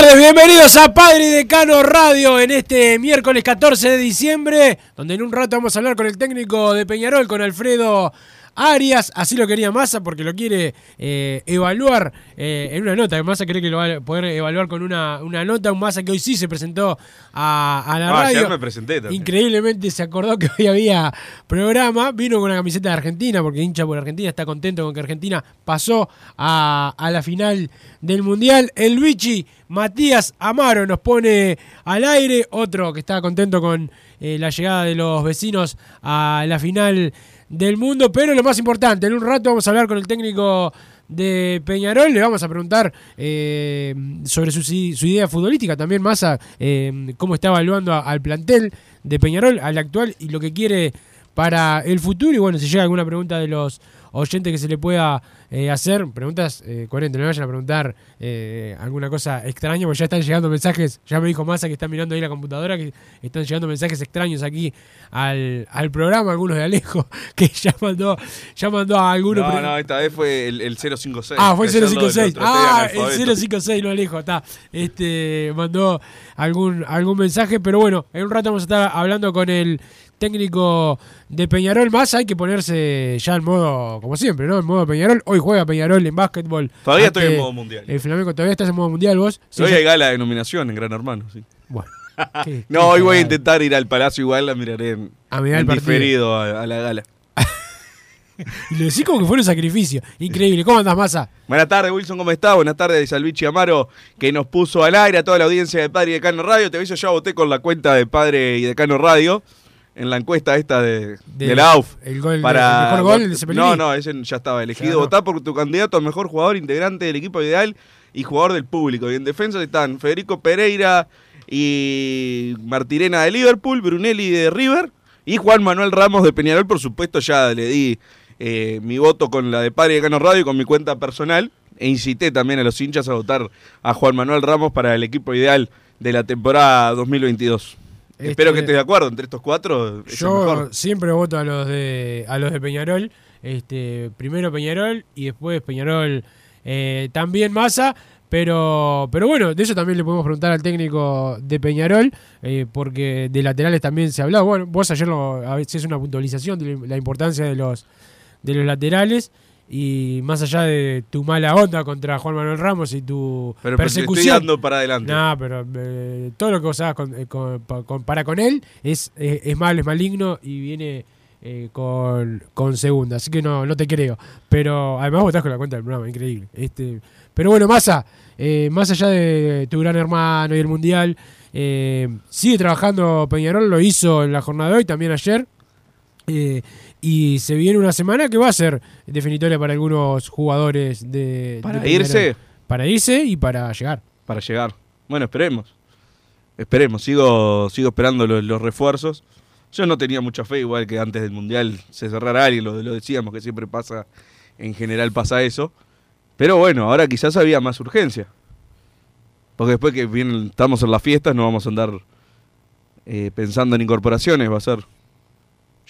Tardes, bienvenidos a Padre Decano Radio en este miércoles 14 de diciembre, donde en un rato vamos a hablar con el técnico de Peñarol, con Alfredo Arias, así lo quería Massa porque lo quiere eh, evaluar eh, en una nota, Massa cree que lo va a poder evaluar con una, una nota, un Massa que hoy sí se presentó a, a la Ah, radio. ayer me presenté también. Increíblemente se acordó que hoy había programa, vino con una camiseta de Argentina, porque hincha por Argentina, está contento con que Argentina pasó a, a la final del Mundial. El bichi Matías Amaro nos pone al aire, otro que está contento con eh, la llegada de los vecinos a la final del mundo, pero lo más importante, en un rato vamos a hablar con el técnico de Peñarol, le vamos a preguntar eh, sobre su, su idea futbolística, también Massa, eh, cómo está evaluando al plantel de Peñarol, al actual y lo que quiere para el futuro. Y bueno, si llega alguna pregunta de los oyentes que se le pueda eh, hacer, preguntas eh, coherentes, no me vayan a preguntar eh, alguna cosa extraña, porque ya están llegando mensajes, ya me dijo Massa que está mirando ahí la computadora, que están llegando mensajes extraños aquí al, al programa, algunos de Alejo, que ya mandó, ya mandó a algunos... No, no, esta vez fue el, el 056. Ah, fue el Ayer lo- lo 056. traté de Ah, el 056, lo alejo, está. Este, mandó algún, algún mensaje, pero bueno, en un rato vamos a estar hablando con el técnico de Peñarol. Más hay que ponerse ya en modo, como siempre, ¿no? En modo Peñarol. Hoy juega Peñarol en básquetbol. Todavía estoy en modo mundial. El Flamengo, todavía estás en modo mundial vos. Sí, hoy hay gala de nominación en Gran Hermano, sí. Bueno. qué- No, qué hoy voy a intentar ir al Palacio igual, la miraré en, A mirar el en partido. diferido a, a la gala. Y lo decís como que fue un sacrificio. Increíble. ¿Cómo andás, Massa? Buenas tardes, Wilson, ¿cómo estás? Buenas tardes, Salvichi Amaro, que nos puso al aire a toda la audiencia de Padre y Decano Radio. Te aviso, ya voté con la cuenta de Padre y Decano Radio en la encuesta esta de, De- de la AUF. el gol- para el mejor gol, de. No, no, ese ya estaba elegido. Claro. Votá por tu candidato a mejor jugador integrante del equipo ideal y jugador del público. Y en defensa están Federico Pereira y Martirena de Liverpool, Brunelli de River y Juan Manuel Ramos de Peñarol. Por supuesto, ya le di eh, mi voto con la de Padre de Cano Radio y con mi cuenta personal. E incité también a los hinchas a votar a Juan Manuel Ramos para el equipo ideal de la temporada 2022. Este- Espero que estés de acuerdo entre estos cuatro. es Yo mejor. siempre voto a los de a los de Peñarol. Este, primero Peñarol y después Peñarol eh, también Massa. Pero, pero bueno, de eso también le podemos preguntar al técnico de Peñarol, eh, porque de laterales también se ha hablado. Bueno, vos ayer lo, a veces una puntualización de la importancia de los, de los laterales. Y más allá de tu mala onda contra Juan Manuel Ramos y tu Pero, pero persecución. estoy dando para adelante. No, pero eh, todo lo que vos hagas con- eh, con- pa- con- para con él es, eh, es malo, es maligno y viene eh, con, con segunda. Así que no, no te creo. Pero además vos estás con la cuenta del programa, increíble. Este, pero bueno, Massa, eh, más allá de tu gran hermano y el mundial, sigue trabajando Peñarol, lo hizo en la jornada de hoy, también ayer. Y se viene una semana que va a ser definitoria para algunos jugadores de. ¿Para de irse? Para irse y para llegar. para llegar. Bueno, esperemos. Esperemos, sigo, sigo esperando los, los refuerzos. Yo no tenía mucha fe, igual que antes del Mundial se cerrara alguien, lo, lo decíamos que siempre pasa, en general pasa eso. Pero bueno, ahora quizás había más urgencia. Porque después que vienen, estamos en las fiestas no vamos a andar eh, pensando en incorporaciones, va a ser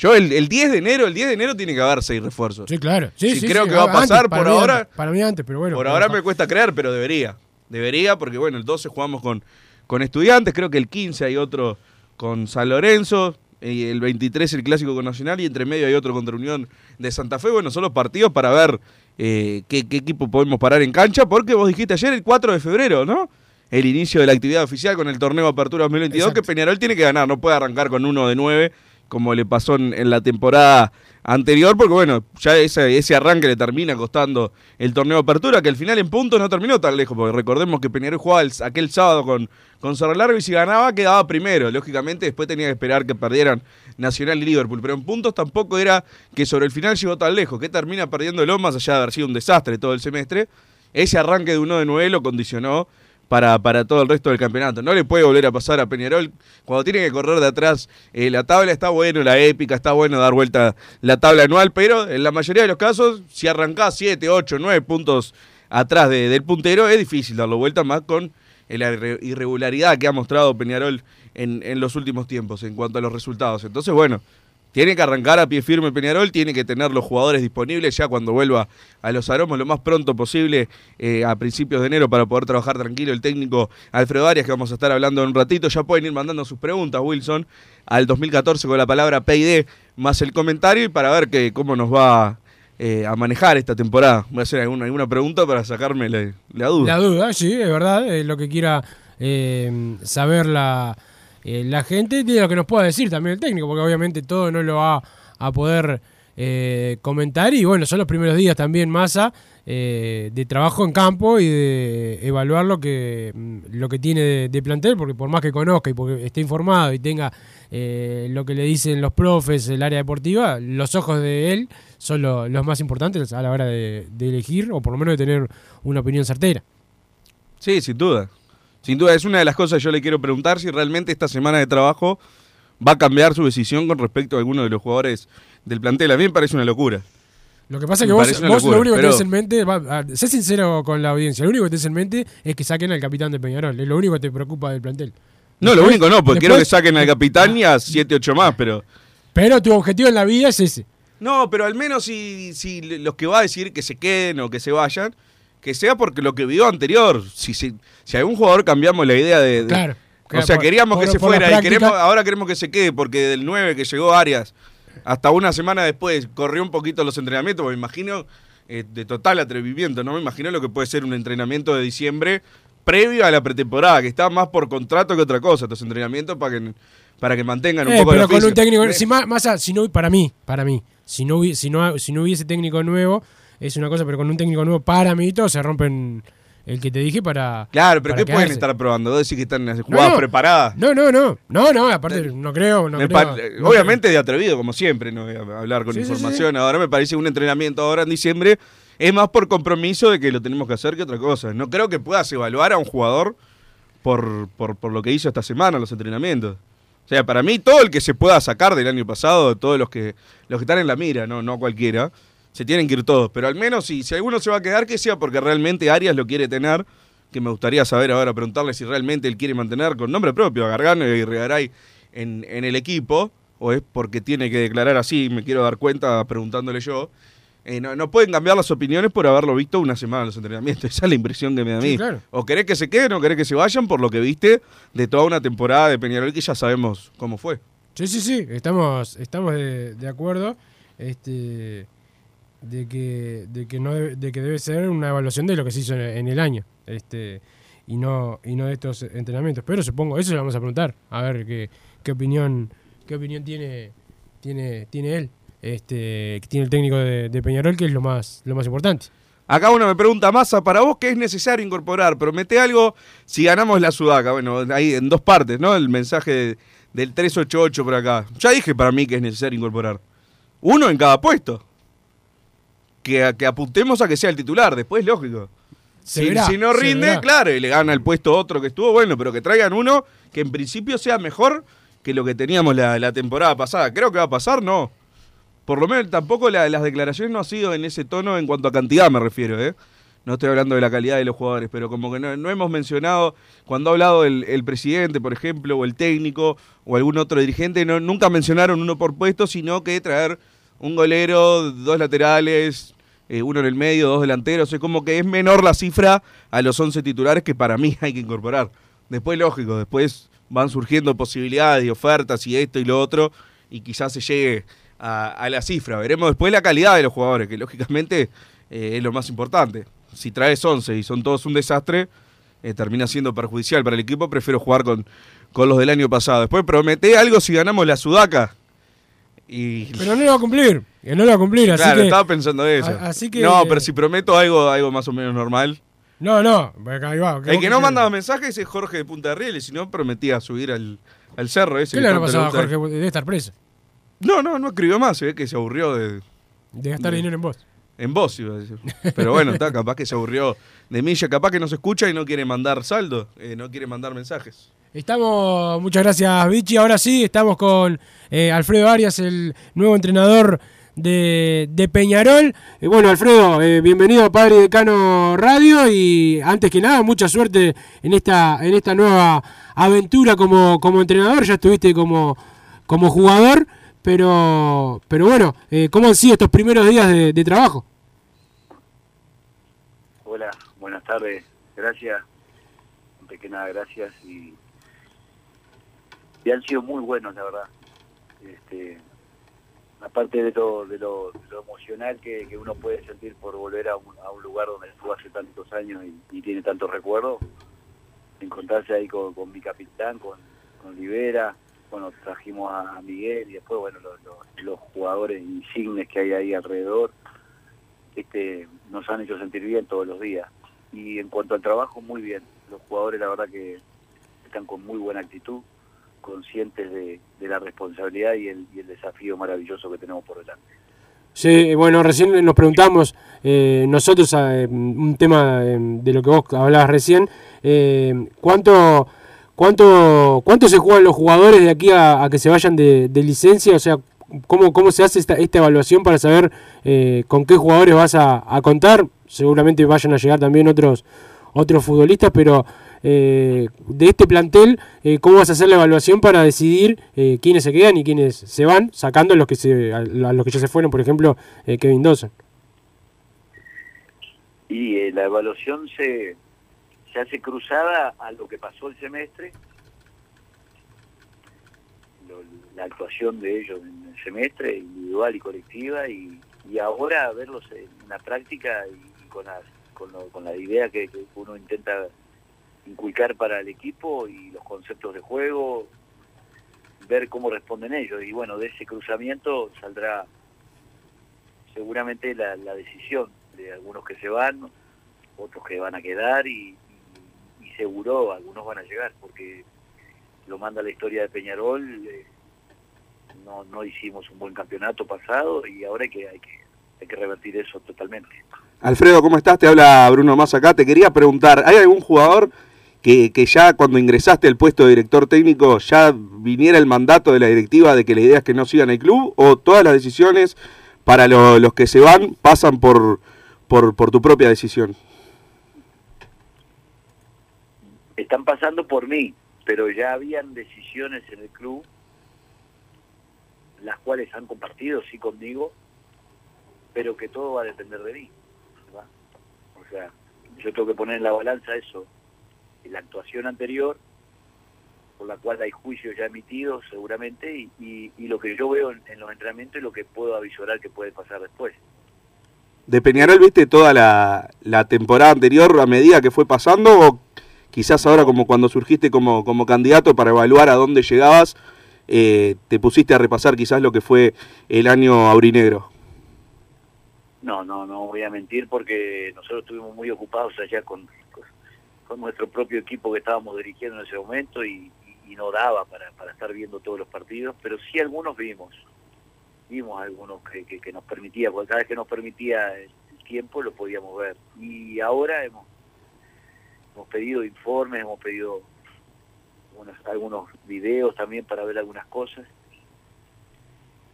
Yo el, el 10 de enero, el 10 de enero tiene que haber seis refuerzos. Sí, claro. Sí, Sí, sí, creo sí, que va a pasar por mí ahora. para mí antes, pero bueno. Por ahora me cuesta creer, pero debería. Debería, porque bueno, el 12 jugamos con, con estudiantes, creo que el 15 hay otro con San Lorenzo, el 23 el clásico con Nacional y entre medio hay otro contra Unión de Santa Fe. Bueno, son los partidos para ver eh, qué, qué equipo podemos parar en cancha, porque vos dijiste ayer el 4 de febrero, ¿no? El inicio de la actividad oficial con el torneo Apertura 2022, Exacto. que Peñarol tiene que ganar, no puede arrancar con uno de 9 como le pasó en, la temporada anterior, porque bueno, ya ese, ese arranque le termina costando el torneo Apertura, que al final en puntos no terminó tan lejos, porque recordemos que Peñarol jugaba el- aquel sábado con, con Cerro Largo y si ganaba quedaba primero. Lógicamente después tenía que esperar que perdieran Nacional y Liverpool, pero en puntos tampoco era que sobre el final llegó tan lejos, que termina perdiéndolo más allá de haber sido un desastre todo el semestre. Ese arranque de uno de 9 lo condicionó para, para todo el resto del campeonato. No le puede volver a pasar a Peñarol cuando tiene que correr de atrás. eh, la tabla está bueno, la épica, está bueno dar vuelta la tabla anual, pero en la mayoría de los casos, si arrancás 7, 8, 9 puntos atrás de- del puntero, es difícil darlo vuelta más con la irre- irregularidad que ha mostrado Peñarol en, en los últimos tiempos en cuanto a los resultados. Entonces, bueno, tiene que arrancar a pie firme Peñarol, tiene que tener los jugadores disponibles ya cuando vuelva a los aromos lo más pronto posible eh, a principios de enero para poder trabajar tranquilo el técnico Alfredo Arias, que vamos a estar hablando en un ratito. Ya pueden ir mandando sus preguntas, Wilson, al 2014 con la palabra PID más el comentario y para ver que, cómo nos va eh, a manejar esta temporada. Voy a hacer alguna, alguna pregunta para sacarme la, duda. La duda, sí, es verdad, es lo que quiera eh, saber la, eh, la gente y lo que nos pueda decir también el técnico, porque obviamente todo no lo va a poder eh, comentar y bueno, son los primeros días también, Massa, eh, de trabajo en campo y de evaluar lo que, mm, lo que tiene de, plantel, porque por más que conozca y porque esté informado y tenga eh, lo que le dicen los profes, el área deportiva, los ojos de él son lo- los más importantes a la hora de, de elegir o por lo menos de tener una opinión certera. Sí, sin duda. Sin duda, es una de las cosas que yo le quiero preguntar si realmente esta semana de trabajo va a cambiar su decisión con respecto a alguno de los jugadores del plantel. A mí me parece una locura. Lo que pasa es que vos, vos locura, lo único que pero- tenés en mente, va, sé sincero con la audiencia, lo único que tenés en mente es que saquen al capitán de Peñarol, es lo único que te preocupa del plantel. No, lo único no, porque quiero que saquen al capitán y a 7, 8 más, pero... Pero tu objetivo en la vida es ese. No, pero al menos si, si los que va a decir que se queden o que se vayan, que sea porque lo que vio anterior. Si, si, si algún jugador cambiamos la idea de... de- Claro. O sea, Por- queríamos que por- se por fuera y queremos, ahora queremos que se quede porque del 9 que llegó Arias hasta una semana después corrió un poquito los entrenamientos, me imagino eh, de total atrevimiento, no me imagino lo que puede ser un entrenamiento de diciembre previo a la pretemporada, que está más por contrato que otra cosa, estos entrenamientos para que para que mantengan un Eh, poco pero con un técnico, Eh, si más, más si no, para mí, para mí, si no, si, no, si no hubiese técnico nuevo, es una cosa, pero con un técnico nuevo, para mí, todos se rompen el que te dije para. Claro, pero para ¿qué pueden estar probando? Vos decís que están en jugadas no. preparadas. No, no, no, no, no, aparte, no creo, no creo, obviamente de atrevido, como siempre, no voy a hablar con Sí, sí, información. Ahora me parece un entrenamiento ahora en diciembre es más por compromiso de que lo tenemos que hacer que otra cosa. No creo que puedas evaluar a un jugador por, por, por lo que hizo esta semana los entrenamientos. O sea, para mí todo el que se pueda sacar del año pasado, todos los que los que están en la mira, no, no cualquiera, se tienen que ir todos. Pero al menos si, si alguno se va a quedar, que sea porque realmente Arias lo quiere tener, que me gustaría saber ahora, preguntarle si realmente él quiere mantener con nombre propio a Gargano y a Regaray en, en el equipo, o es porque tiene que declarar así, me quiero dar cuenta preguntándole yo. Eh, no, no pueden cambiar las opiniones por haberlo visto una semana en los entrenamientos. Esa es la impresión que me da a mí. Sí, claro. O querés que se queden o querés que se vayan por lo que viste de toda una temporada de Peñarol que ya sabemos cómo fue. Sí, sí, sí, estamos, estamos de, de acuerdo este, de, que, de, que no de que debe ser una evaluación de lo que se hizo en, el año este, y, no, y no de estos entrenamientos. Pero supongo, eso le vamos a preguntar, a ver qué, qué opinión qué opinión tiene, tiene, tiene él, este, que tiene el técnico de, de Peñarol, que es lo más, lo más importante. Acá uno me pregunta, Massa, para vos, ¿qué es necesario incorporar? Promete algo si ganamos la Sudaca. Bueno, ahí en dos partes, ¿no? El mensaje de- del 388 por acá. Ya dije para mí que es necesario incorporar. Uno en cada puesto. Que, que apuntemos a que sea el titular, después lógico. Si, verá, si no rinde, claro, y le gana el puesto otro que estuvo bueno, pero que traigan uno que en principio sea mejor que lo que teníamos la, la temporada pasada. Creo que va a pasar, no. Por lo menos tampoco la- las declaraciones no han sido en ese tono en cuanto a cantidad me refiero, ¿eh? no estoy hablando de la calidad de los jugadores, pero como que no, no hemos mencionado, cuando ha hablado el, el presidente, por ejemplo, o el técnico, o algún otro dirigente, no, nunca mencionaron uno por puesto, sino que traer un golero, dos laterales, eh, uno en el medio, dos delanteros, es como que es menor la cifra a los 11 titulares que para mí hay que incorporar. Después, lógico, después van surgiendo posibilidades y ofertas y esto y lo otro, y quizás se llegue a, la cifra. Veremos después la calidad de los jugadores, que lógicamente eh, es lo más importante. Si traes 11 y son todos un desastre, eh, termina siendo perjudicial para el equipo. Prefiero jugar con, con los del año pasado. Después promete algo si ganamos la Sudaca. Y Pero no lo va a cumplir. Que no lo va a cumplir. Así claro, que, estaba pensando eso. a- así que- No, pero si prometo algo, algo más o menos normal. No, no. Ahí va, El que no mandaba mensajes es Jorge de Punta de Rieles, si no prometía subir al, al cerro ese. ¿Qué le habrá pasado a. Jorge? Debe estar preso. No, no, no escribió más, se ve que se aburrió de, De gastar De- dinero en vos. En vos, iba a decir. Pero bueno, está, capaz que se aburrió de ya capaz que no se escucha y no quiere mandar saldo, eh, no quiere mandar mensajes. Estamos, muchas gracias Vichy. Ahora sí, estamos con eh, Alfredo Arias, el nuevo entrenador de, de Peñarol. Eh, bueno, Alfredo, eh, bienvenido a Padre Decano Radio y antes que nada, mucha suerte en esta, en esta nueva aventura como, como entrenador. Ya estuviste como, como jugador, pero, pero bueno, eh, ¿cómo han sido estos primeros días de, trabajo? Hola, buenas tardes, gracias, antes que nada gracias y, y han sido muy buenos la verdad. Este, aparte de lo, de lo, emocional que, uno puede sentir por volver a un, lugar donde estuvo hace tantos años y, tiene tantos recuerdos, encontrarse ahí con, mi capitán, con, con Rivera, bueno, trajimos a, Miguel y después, bueno, los, los- los jugadores insignes que hay ahí alrededor, este, nos han hecho sentir bien todos los días. Y en cuanto al trabajo, muy bien. Los jugadores, la verdad que están con muy buena actitud, conscientes de, de la responsabilidad y el, y el desafío maravilloso que tenemos por delante. Sí, bueno, recién nos preguntamos eh, nosotros eh, un tema eh, de lo que vos hablabas recién, ¿cuánto, cuánto, ¿cuánto se juegan los jugadores de aquí a, que se vayan de, licencia? O sea, ¿cómo, cómo se hace esta, esta evaluación para saber con qué jugadores vas a, a contar? Seguramente vayan a llegar también otros, otros futbolistas, pero eh, de este plantel, eh, ¿cómo vas a hacer la evaluación para decidir eh, quiénes se quedan y quiénes se van, sacando los que, se, a, los que ya se fueron, por ejemplo, eh, Kevin Dawson? Y eh, la evaluación se, se hace cruzada a lo que pasó el semestre, lo- la actuación de ellos en el semestre, individual y colectiva, y, y ahora verlos en la práctica y, con, las- con, lo- con la idea que, que uno intenta inculcar para el equipo y los conceptos de juego, ver cómo responden ellos. Y bueno, de ese cruzamiento saldrá seguramente la, la decisión de algunos que se van, otros que van a quedar y, y- seguro algunos van a llegar porque lo manda la historia de Peñarol. eh, no, no hicimos un buen campeonato pasado y ahora hay que, hay que, hay que revertir eso totalmente. Alfredo, ¿cómo estás? Te habla Bruno Más acá. Te quería preguntar, ¿hay algún jugador que, que ya cuando ingresaste al puesto de director técnico ya viniera el mandato de la directiva de que la idea es que no sigan el club? ¿O todas las decisiones para lo- los que se van pasan por, por, por tu propia decisión? están pasando por mí, pero ya habían decisiones en el club, las cuales han compartido, sí, conmigo, pero que todo va a depender de mí. ¿verdad? O sea, yo tengo que poner en la balanza eso, la actuación anterior, por la cual hay juicios ya emitidos seguramente, y, y- y lo que yo veo en, en los entrenamientos y lo que puedo avisorar que puede pasar después. ¿De Peñarol viste toda la, la temporada anterior a medida que fue pasando? ¿O quizás ahora como cuando surgiste como, como candidato para evaluar a dónde llegabas, eh, te pusiste a repasar quizás lo que fue el año aurinegro? No, no, no voy a mentir porque nosotros estuvimos muy ocupados allá con, con, con nuestro propio equipo que estábamos dirigiendo en ese momento y, no daba para, estar viendo todos los partidos, pero sí algunos vimos, vimos algunos que, nos permitía, porque cada vez que nos permitía el, tiempo lo podíamos ver. Y ahora hemos, hemos pedido informes, hemos pedido unos, algunos videos también para ver algunas cosas.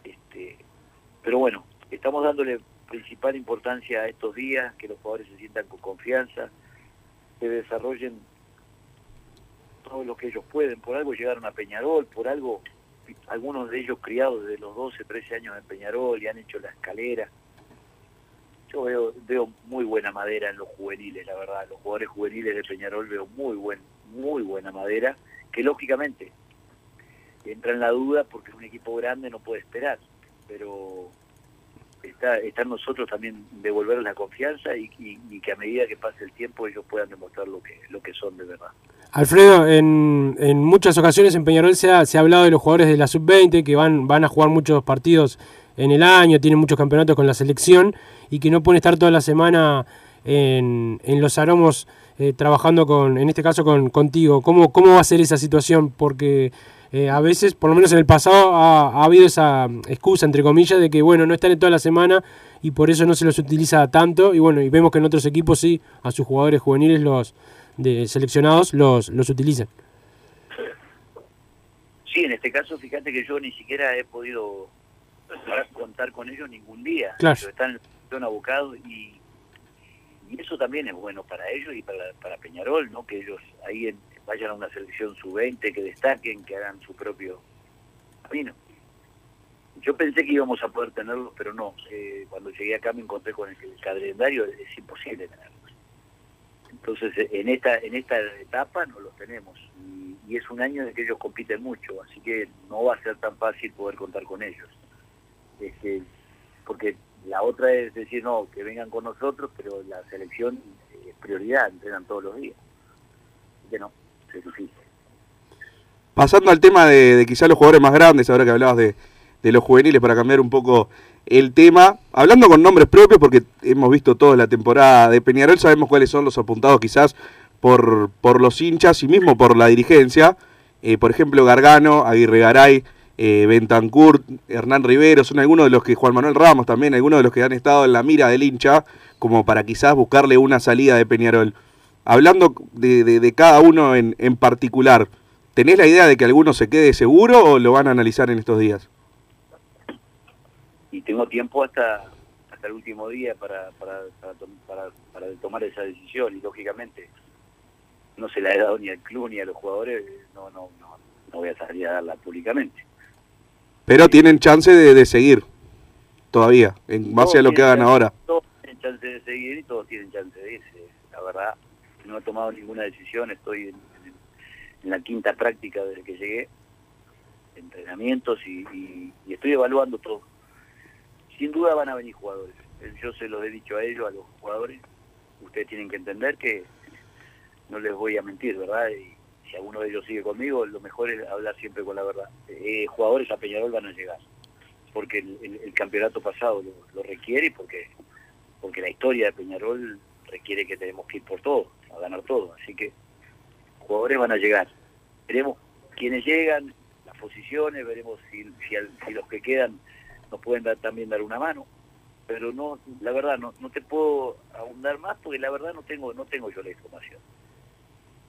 Este, pero bueno, estamos dándole principal importancia a estos días, que los jugadores se sientan con confianza, que desarrollen todo lo que ellos pueden. Por algo llegaron a Peñarol, por algo algunos de ellos criados desde los 12, 13 años en Peñarol y han hecho la escalera. Yo veo, veo muy buena madera en los juveniles, la verdad. Los jugadores juveniles de Peñarol veo muy buen, muy buena madera, que lógicamente entra en la duda porque un equipo grande no puede esperar, pero está, está en nosotros también devolverles la confianza y que a medida que pase el tiempo ellos puedan demostrar lo que, lo que son de verdad. Alfredo, en, en muchas ocasiones en Peñarol se ha, se ha hablado de los jugadores de la sub-20 que van, van a jugar muchos partidos en el año, tienen muchos campeonatos con la selección y que no pueden estar toda la semana en, en los aromos eh, trabajando con, en este caso con, contigo. ¿Cómo, ¿Cómo va a ser esa situación? Porque eh, a veces, por lo menos en el pasado, ha, ha habido esa excusa, entre comillas, de que bueno, no están en toda la semana y por eso no se los utiliza tanto. Y bueno, y vemos que en otros equipos sí, a sus jugadores juveniles los de seleccionados los, los utilizan. Sí, en este caso, fíjate que yo ni siquiera he podido contar con ellos ningún día. Claro. Ellos están son abocados y, y eso también es bueno para ellos y para, para Peñarol, ¿no? Que ellos ahí en- vayan a una selección sub-20, que destaquen, que hagan su propio camino. Yo pensé que íbamos a poder tenerlos, pero no. Eh, cuando llegué acá me encontré con el, el calendario, es imposible tenerlos. Entonces, en esta en esta etapa no los tenemos. Y, es un año en que ellos compiten mucho, así que no va a ser tan fácil poder contar con ellos. Este, porque la otra es decir, no, que vengan con nosotros, pero la selección es prioridad, entrenan todos los días. Así que no, Pasando al tema de, de quizás los jugadores más grandes, ahora que hablabas de, los juveniles, para cambiar un poco el tema, hablando con nombres propios, porque hemos visto toda la temporada de Peñarol, sabemos cuáles son los apuntados quizás por, los hinchas y mismo por la dirigencia. Eh, por ejemplo, Gargano, Aguirre Garay, eh, Hernán Rivero, son algunos de los que, Juan Manuel Ramos también, algunos de los que han estado en la mira del hincha, como para quizás buscarle una salida de Peñarol. Hablando de, de- de cada uno en, en particular, ¿tenés la idea de que alguno se quede seguro o lo van a analizar en estos días? Y tengo tiempo hasta hasta el último día para para, para, para, para tomar esa decisión y lógicamente no se la he dado ni al club ni a los jugadores, no, no, no, no voy a salir a darla públicamente. Pero tienen chance de, de seguir todavía, en base Todos a lo que hagan chance- ahora. Todos tienen chance de seguir y todos tienen chance de irse. La verdad, no he tomado ninguna decisión, estoy en, la quinta práctica desde que llegué, entrenamientos y, estoy evaluando todo. Sin duda van a venir jugadores. Eh, Yo se los he dicho a ellos, a los jugadores. Ustedes tienen que entender que no les voy a mentir, ¿verdad? Y si alguno de ellos sigue conmigo, lo mejor es hablar siempre con la verdad. Eh, jugadores a Peñarol van a llegar porque el, el- campeonato pasado lo requiere y porque porque la historia de Peñarol requiere que tenemos que ir por todo, a ganar todo. Así que jugadores van a llegar. Veremos quiénes llegan, las posiciones, veremos si, los que quedan nos pueden dar, también dar una mano. Pero no, la verdad, no, no te puedo abundar más porque la verdad no tengo no tengo yo la información.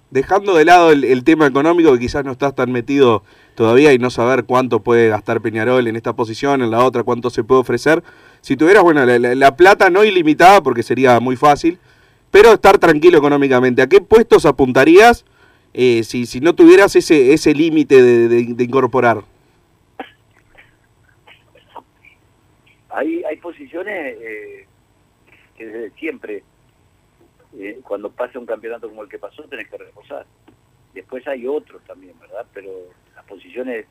Dejando de lado el, el tema económico, que quizás no estás tan metido todavía y no saber cuánto puede gastar Peñarol en esta posición, en la otra, cuánto se puede ofrecer. Si tuvieras, bueno, la, la- la plata no ilimitada, porque sería muy fácil, pero estar tranquilo económicamente, ¿a qué puestos apuntarías eh, si, si no tuvieras ese, ese límite de, de- de incorporar? Hay, hay posiciones eh, que desde siempre, eh, cuando pasa un campeonato como el que pasó, tenés que reposar. Después hay otros también, ¿verdad? Pero las posiciones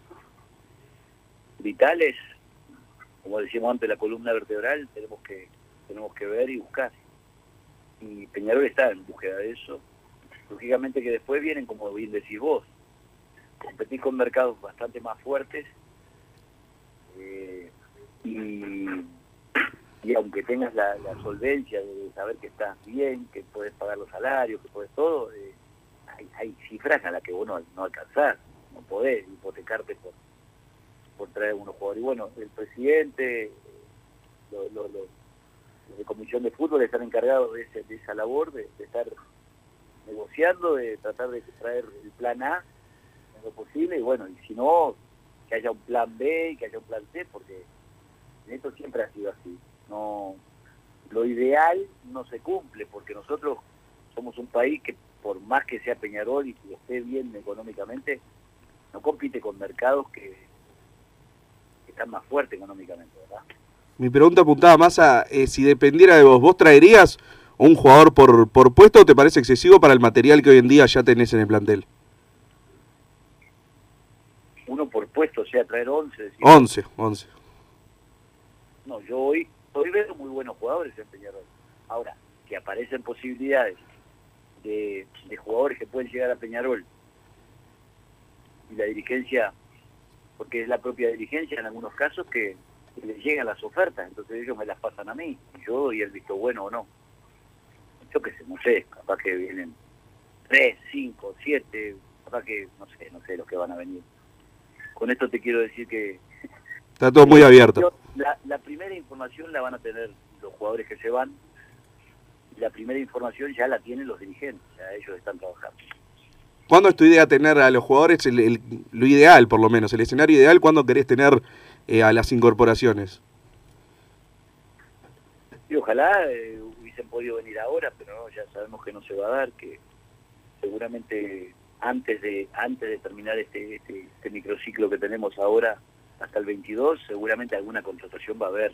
vitales, como decíamos antes, la columna vertebral, tenemos que tenemos que ver y buscar. Y Peñarol está en búsqueda de eso. Lógicamente que después vienen, como bien decís vos, competir con mercados bastante más fuertes eh, y, y aunque tengas la, solvencia de saber que estás bien, que puedes pagar los salarios, que puedes todo, eh, hay, cifras a las que vos no, no alcanzás, no podés hipotecarte por, por traer unos jugadores. Y bueno, el presidente, lo- lo- lo- los de comisión de fútbol están encargados de, esa labor, de, estar negociando, de tratar de traer el plan A en lo posible, y bueno, y si no, que haya un plan B que haya un plan C, porque esto siempre ha sido así. No, ideal no se cumple, porque nosotros somos un país que por más que sea Peñarol y que esté bien económicamente, no compite con mercados que, que están más fuertes económicamente, ¿verdad? Mi pregunta apuntaba más a eh, si dependiera de vos, ¿vos traerías un jugador por, por puesto o te parece excesivo para el material que hoy en día ya tenés en el plantel? Uno por puesto, o sea, traer 11. decir, 11, 11. No, yo hoy, hoy veo muy buenos jugadores en Peñarol. Ahora, que aparecen posibilidades de, de jugadores que pueden llegar a Peñarol y la dirigencia, porque es la propia dirigencia en algunos casos que, que les llegan las ofertas, entonces ellos me las pasan a mí y yo doy el visto bueno o no. Yo qué sé, no sé, capaz que vienen tres, cinco, siete, capaz que no sé, no sé los que van a venir. Con esto te quiero decir que Está todo muy abierto. La, la primera información la van a tener los jugadores que se van. Y la primera información ya la tienen los dirigentes, ya ellos están trabajando. ¿Cuándo es tu idea tener a los jugadores el- el- lo ideal, por lo menos, el escenario ideal? ¿Cuándo querés tener eh, a las incorporaciones? Y ojalá eh, hubiesen podido venir ahora, pero no, ya sabemos que no se va a dar, que seguramente antes de antes de terminar este, este, este microciclo que tenemos ahora hasta el 22, seguramente alguna contratación va a haber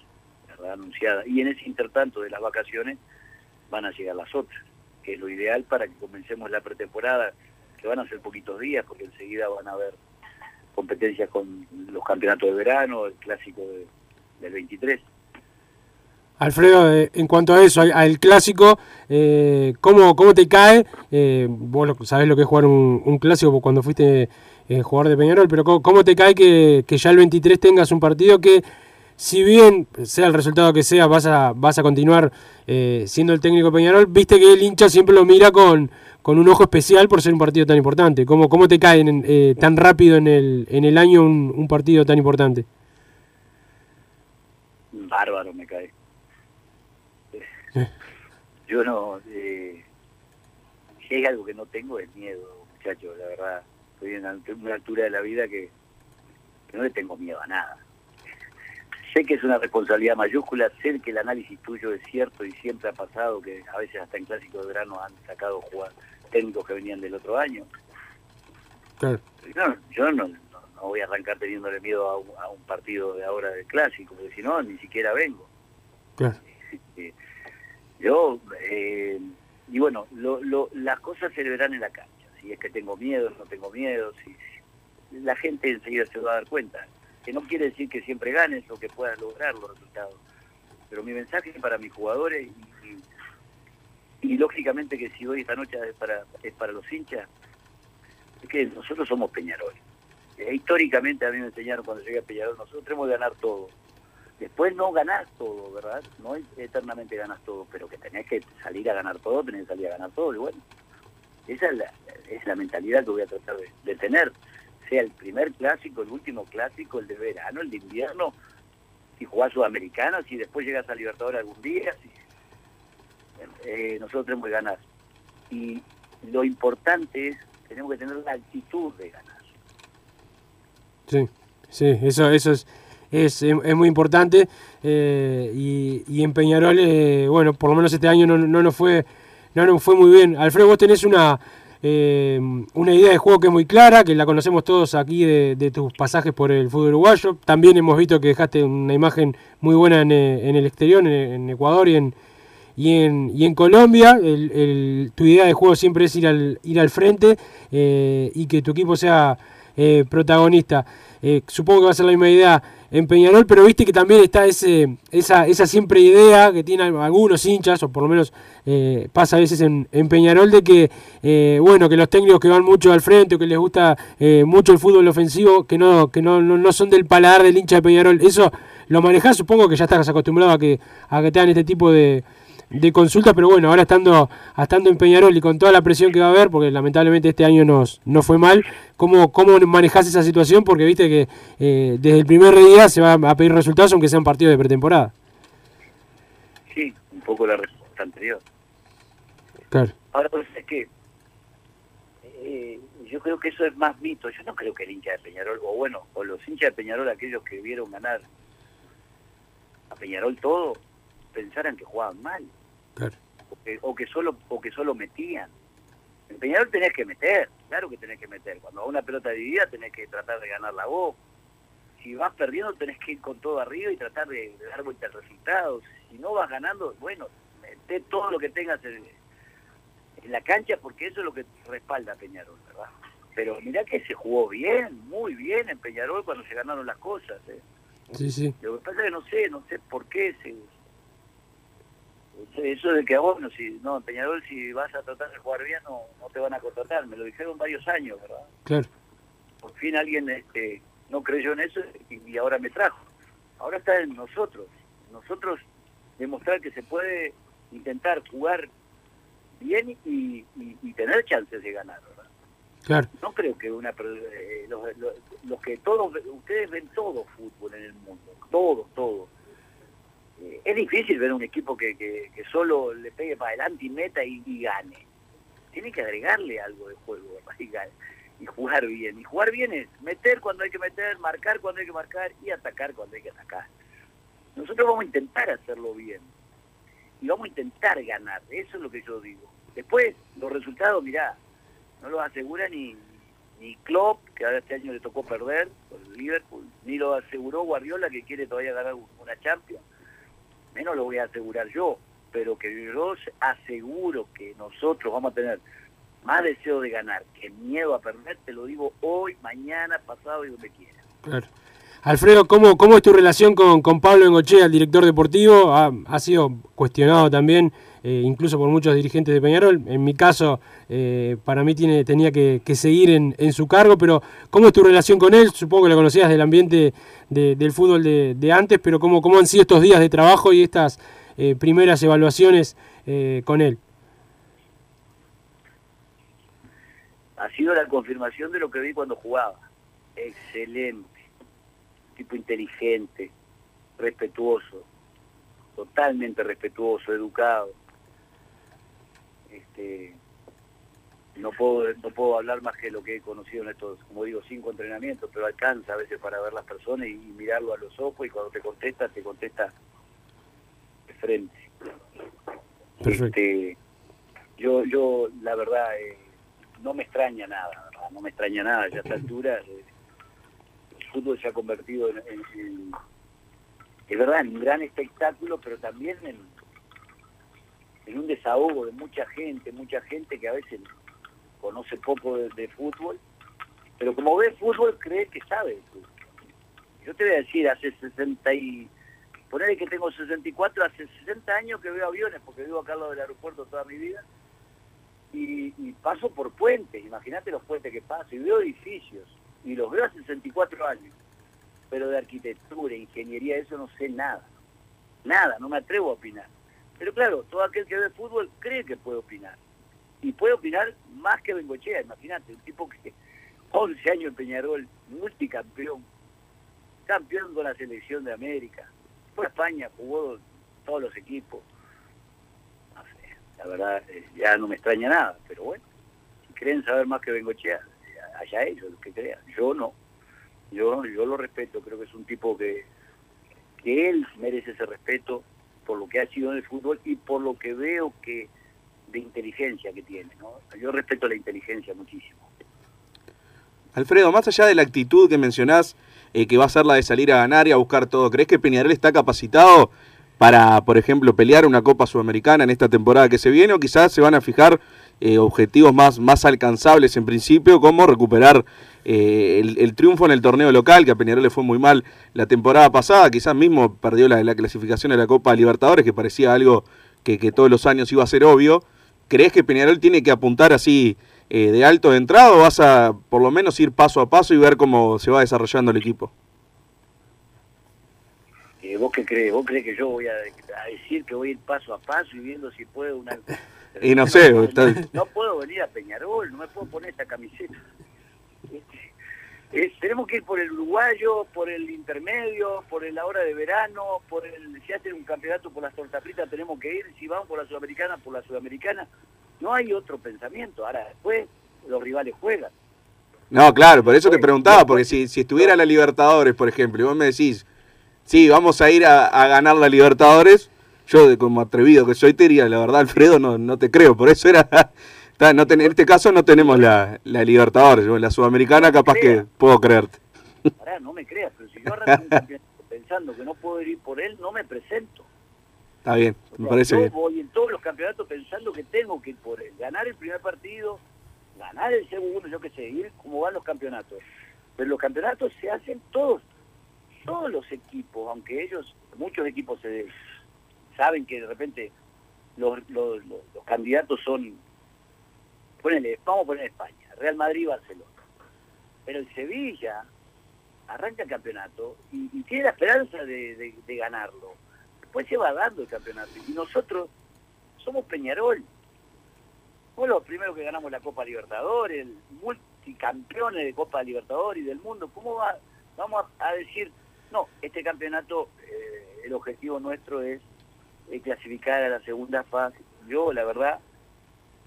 ¿verdad? anunciada. Y en ese intertanto de las vacaciones van a llegar las otras, que es lo ideal para que comencemos la pretemporada, que van a ser poquitos días, porque enseguida van a haber competencias con los campeonatos de verano, el clásico de- del 23. Alfredo, eh, en cuanto a eso, al, clásico, eh, ¿cómo, ¿cómo te cae? Eh, vos sabés lo que es jugar un, un clásico cuando fuiste eh, jugador de Peñarol, pero ¿cómo, cómo te cae que, que ya el 23 tengas un partido que, si bien sea el resultado que sea, vas a, vas a continuar eh, siendo el técnico de Peñarol? Viste que el hincha siempre lo mira con, con un ojo especial por ser un partido tan importante. ¿Cómo, cómo te cae en- eh, tan rápido en el, en el año un, un partido tan importante? bárbaro me cae. Yo no, eh, si hay algo que no tengo es miedo, muchachos, la verdad. Estoy en una altura de la vida que, que no le tengo miedo a nada. Sé que es una responsabilidad mayúscula, sé que el análisis tuyo es cierto y siempre ha pasado que a veces hasta en clásicos de verano han sacado jugar técnicos que venían del otro año. Claro. No, yo no, no, no voy a arrancar teniéndole miedo a un, a un partido de ahora del clásico, porque si no, ni siquiera vengo. Claro. Eh, yo, eh, y bueno, lo, lo, las cosas se verán en la cancha. Si es que tengo miedo, no tengo miedo, si, la gente enseguida se va a dar cuenta. Que no quiere decir que siempre ganes o que puedas lograr los resultados. Pero mi mensaje para mis jugadores y, lógicamente que si hoy esta noche es para, es para los hinchas, es que nosotros somos Peñarol. Eh, históricamente a mí me enseñaron cuando llegué a Peñarol, nosotros tenemos que ganar todo. Después no ganás todo, ¿verdad? No eternamente ganás todo, pero que tenés que salir a ganar todo, tenés que salir a ganar todo, y bueno, esa es la, es la mentalidad que voy a tratar de, tener, sea el primer clásico, el último clásico, el de verano, el de invierno, si jugás Sudamericana, si después llegas a Libertadores algún día, si, eh, nosotros tenemos que ganar. Y lo importante es, tenemos que tener la actitud de ganar. Sí, sí, eso, eso es, es, es muy importante. eh, y, y en Peñarol, eh, bueno, por lo menos este año no, no nos fue, no nos fue muy bien. Alfredo, vos tenés una, eh, una idea de juego que es muy clara, que la conocemos todos aquí de, tus pasajes por el fútbol uruguayo. También hemos visto que dejaste una imagen muy buena en, eh, el exterior, en, Ecuador y en, y en, y en Colombia. Tu idea de juego siempre es ir al, ir al frente eh, y que tu equipo sea eh, protagonista. Eh, supongo que va a ser la misma idea en Peñarol, pero viste que también está ese, esa, esa siempre idea que tienen algunos hinchas, o por lo menos eh, pasa a veces en, en Peñarol, de que eh, bueno, que los técnicos que van mucho al frente o que les gusta eh, mucho el fútbol ofensivo, que no, que no, no, no son del paladar del hincha de Peñarol. Eso lo manejás, supongo que ya estás acostumbrado a que, a que te hagan este tipo de, de consultas, pero bueno, ahora estando, estando en Peñarol y con toda la presión que va a haber, porque lamentablemente este año nos, no fue mal, ¿cómo, cómo manejás esa situación? Porque viste que eh, desde el primer día se va a pedir resultados aunque sean partidos de pretemporada. Sí, un poco la respuesta anterior. Claro. Ahora, pues, es que eh, yo creo que eso es más mito. Yo no creo que el hincha de Peñarol, o bueno, o los hinchas de Peñarol, aquellos que vieron ganar a Peñarol todo, pensaran que jugaban mal Claro. o que, o que solo o que solo metían. En Peñarol tenés que meter, claro que tenés que meter. Cuando a una pelota dividida tenés que tratar de ganar la voz. Si vas perdiendo tenés que ir con todo arriba y tratar de, de dar vuelta al resultado. Si no vas ganando, bueno, meté todo lo que tengas en, en la cancha porque eso es lo que respalda a Peñarol, ¿verdad? Pero mirá que se jugó bien, muy bien en Peñarol cuando se ganaron las cosas. ¿eh? Sí, sí. Lo que pasa es que no sé, no sé por qué se... Eso de que, bueno, si, no, en Peñarol si vas a tratar de jugar bien no, no te van a contratar. Me lo dijeron varios años, ¿verdad? Claro. Por fin alguien este, no creyó en eso y, y ahora me trajo. Ahora está en nosotros. Nosotros demostrar que se puede intentar jugar bien y, y- y tener chances de ganar, ¿verdad? Claro. No creo que una eh, los, los- los que todos ustedes ven todo fútbol en el mundo, todo, todo. Es difícil ver un equipo que, que, solo le pegue para adelante y meta y, gane. Tiene que agregarle algo de juego y, y jugar bien. Y jugar bien es meter cuando hay que meter, marcar cuando hay que marcar y atacar cuando hay que atacar. Nosotros vamos a intentar hacerlo bien y vamos a intentar ganar. Eso es lo que yo digo. Después, los resultados, mirá, no los asegura ni, ni Klopp, que ahora este año le tocó perder por el Liverpool, ni lo aseguró Guardiola, que quiere todavía ganar un- una Champions. Menos lo voy a asegurar yo, pero que yo aseguro que nosotros vamos a tener más deseo de ganar que miedo a perder, te lo digo hoy, mañana, pasado y donde quiera. Alfredo, ¿cómo, ¿cómo es tu relación con, con Pablo Engochea, el director deportivo? Ha, sido cuestionado también, eh, incluso por muchos dirigentes de Peñarol. En mi caso, eh, para mí tiene, tenía que, que seguir en, en su cargo, pero ¿cómo es tu relación con él? Supongo que lo conocías del ambiente de- del fútbol de, de antes, pero ¿cómo, ¿cómo han sido estos días de trabajo y estas eh, primeras evaluaciones con él? ha sido la confirmación de lo que vi cuando jugaba. Excelente, tipo inteligente, respetuoso, totalmente respetuoso, educado. Este, no puedo no puedo hablar más que lo que he conocido en estos, como digo, cinco entrenamientos, pero alcanza a veces para ver las personas y, y mirarlo a los ojos y cuando te contesta, te contesta de frente. Perfecto. Este, yo, yo, la verdad, eh, no me extraña nada, ¿verdad? no me extraña nada. Ya a esta altura, eh, fútbol se ha convertido en, es verdad, en un gran espectáculo, pero también en, en un desahogo de mucha gente, mucha gente que a veces conoce poco de, fútbol, pero como ve fútbol cree que sabe. Yo te voy a decir, hace 60 y... Ponerle que tengo 64, hace 60 años que veo aviones, porque vivo acá al del aeropuerto toda mi vida, y, y paso por puentes, imagínate los puentes que paso, y veo edificios, y los veo hace 64 años, pero de arquitectura, ingeniería, eso no sé nada, nada, no me atrevo a opinar. Pero claro, todo aquel que ve fútbol cree que puede opinar, y puede opinar más que Bengochea, imagínate, un tipo que 11 años en Peñarol, multicampeón, campeón con la selección de América, fue a España, jugó todos los equipos, la verdad eh, ya no me extraña nada, pero bueno, si creen saber más que Bengochea, allá ellos los que crean, yo no, yo yo lo respeto, creo que es un tipo que, que él merece ese respeto por lo que ha sido en el fútbol y por lo que veo que de inteligencia que tiene, ¿no? Yo respeto la inteligencia muchísimo. Alfredo, más allá de la actitud que mencionás, eh, que va a ser la de salir a ganar y a buscar todo, ¿crees que Peñarol está capacitado para, por ejemplo, pelear una Copa Sudamericana en esta temporada que se viene? ¿O quizás se van a fijar eh, objetivos más, más alcanzables en principio, como recuperar eh, el, triunfo en el torneo local, que a Peñarol le fue muy mal la temporada pasada? Quizás mismo perdió la, la clasificación de la Copa Libertadores, que parecía algo que, que todos los años iba a ser obvio. ¿Crees que Peñarol tiene que apuntar así eh, de alto de entrada o vas a por lo menos ir paso a paso y ver cómo se va desarrollando el equipo? Eh, ¿Vos qué crees? ¿Vos crees que yo voy a, a decir que voy a ir paso a paso y viendo si puedo una... Y no sé, no, está- no puedo venir a Peñarol, no me puedo poner esta camiseta. Tenemos que ir por el uruguayo, por el intermedio, por el ahora de verano, por el si hacen un campeonato por las tortas fritas tenemos que ir, si vamos por la sudamericana, por la sudamericana. No hay otro pensamiento. Ahora después los rivales juegan. No, claro, por eso te preguntaba, porque si, si estuviera la Libertadores, por ejemplo, y vos me decís, sí, vamos a ir a, a ganar la Libertadores, Yo, de como atrevido que soy, te diría, la verdad, Alfredo, no, no te creo. Por eso era. no ten- en este caso no tenemos la, la Libertadores. La Sudamericana, capaz que puedo creerte. Pará, no me creas, pero si yo arranco un campeonato pensando que no puedo ir por él, no me presento. Está bien, O me sea, parece yo bien. voy en todos los campeonatos pensando que tengo que ir por él. Ganar el primer partido, ganar el segundo, yo qué sé, ir como van los campeonatos. Pero los campeonatos se hacen todos, todos los equipos, aunque ellos, muchos equipos se saben que de repente los, los, candidatos son, ponele, vamos a poner España, Real Madrid Barcelona. Pero el Sevilla arranca el campeonato y, tiene la esperanza de, ganarlo. Después se va dando el campeonato. Y nosotros somos Peñarol. Fue los primeros que ganamos la Copa Libertadores, multicampeones de Copa Libertadores y del mundo. ¿Cómo va, vamos a, a decir, no, este campeonato, eh, el objetivo nuestro es eh, clasificar a la segunda fase? Yo, la verdad,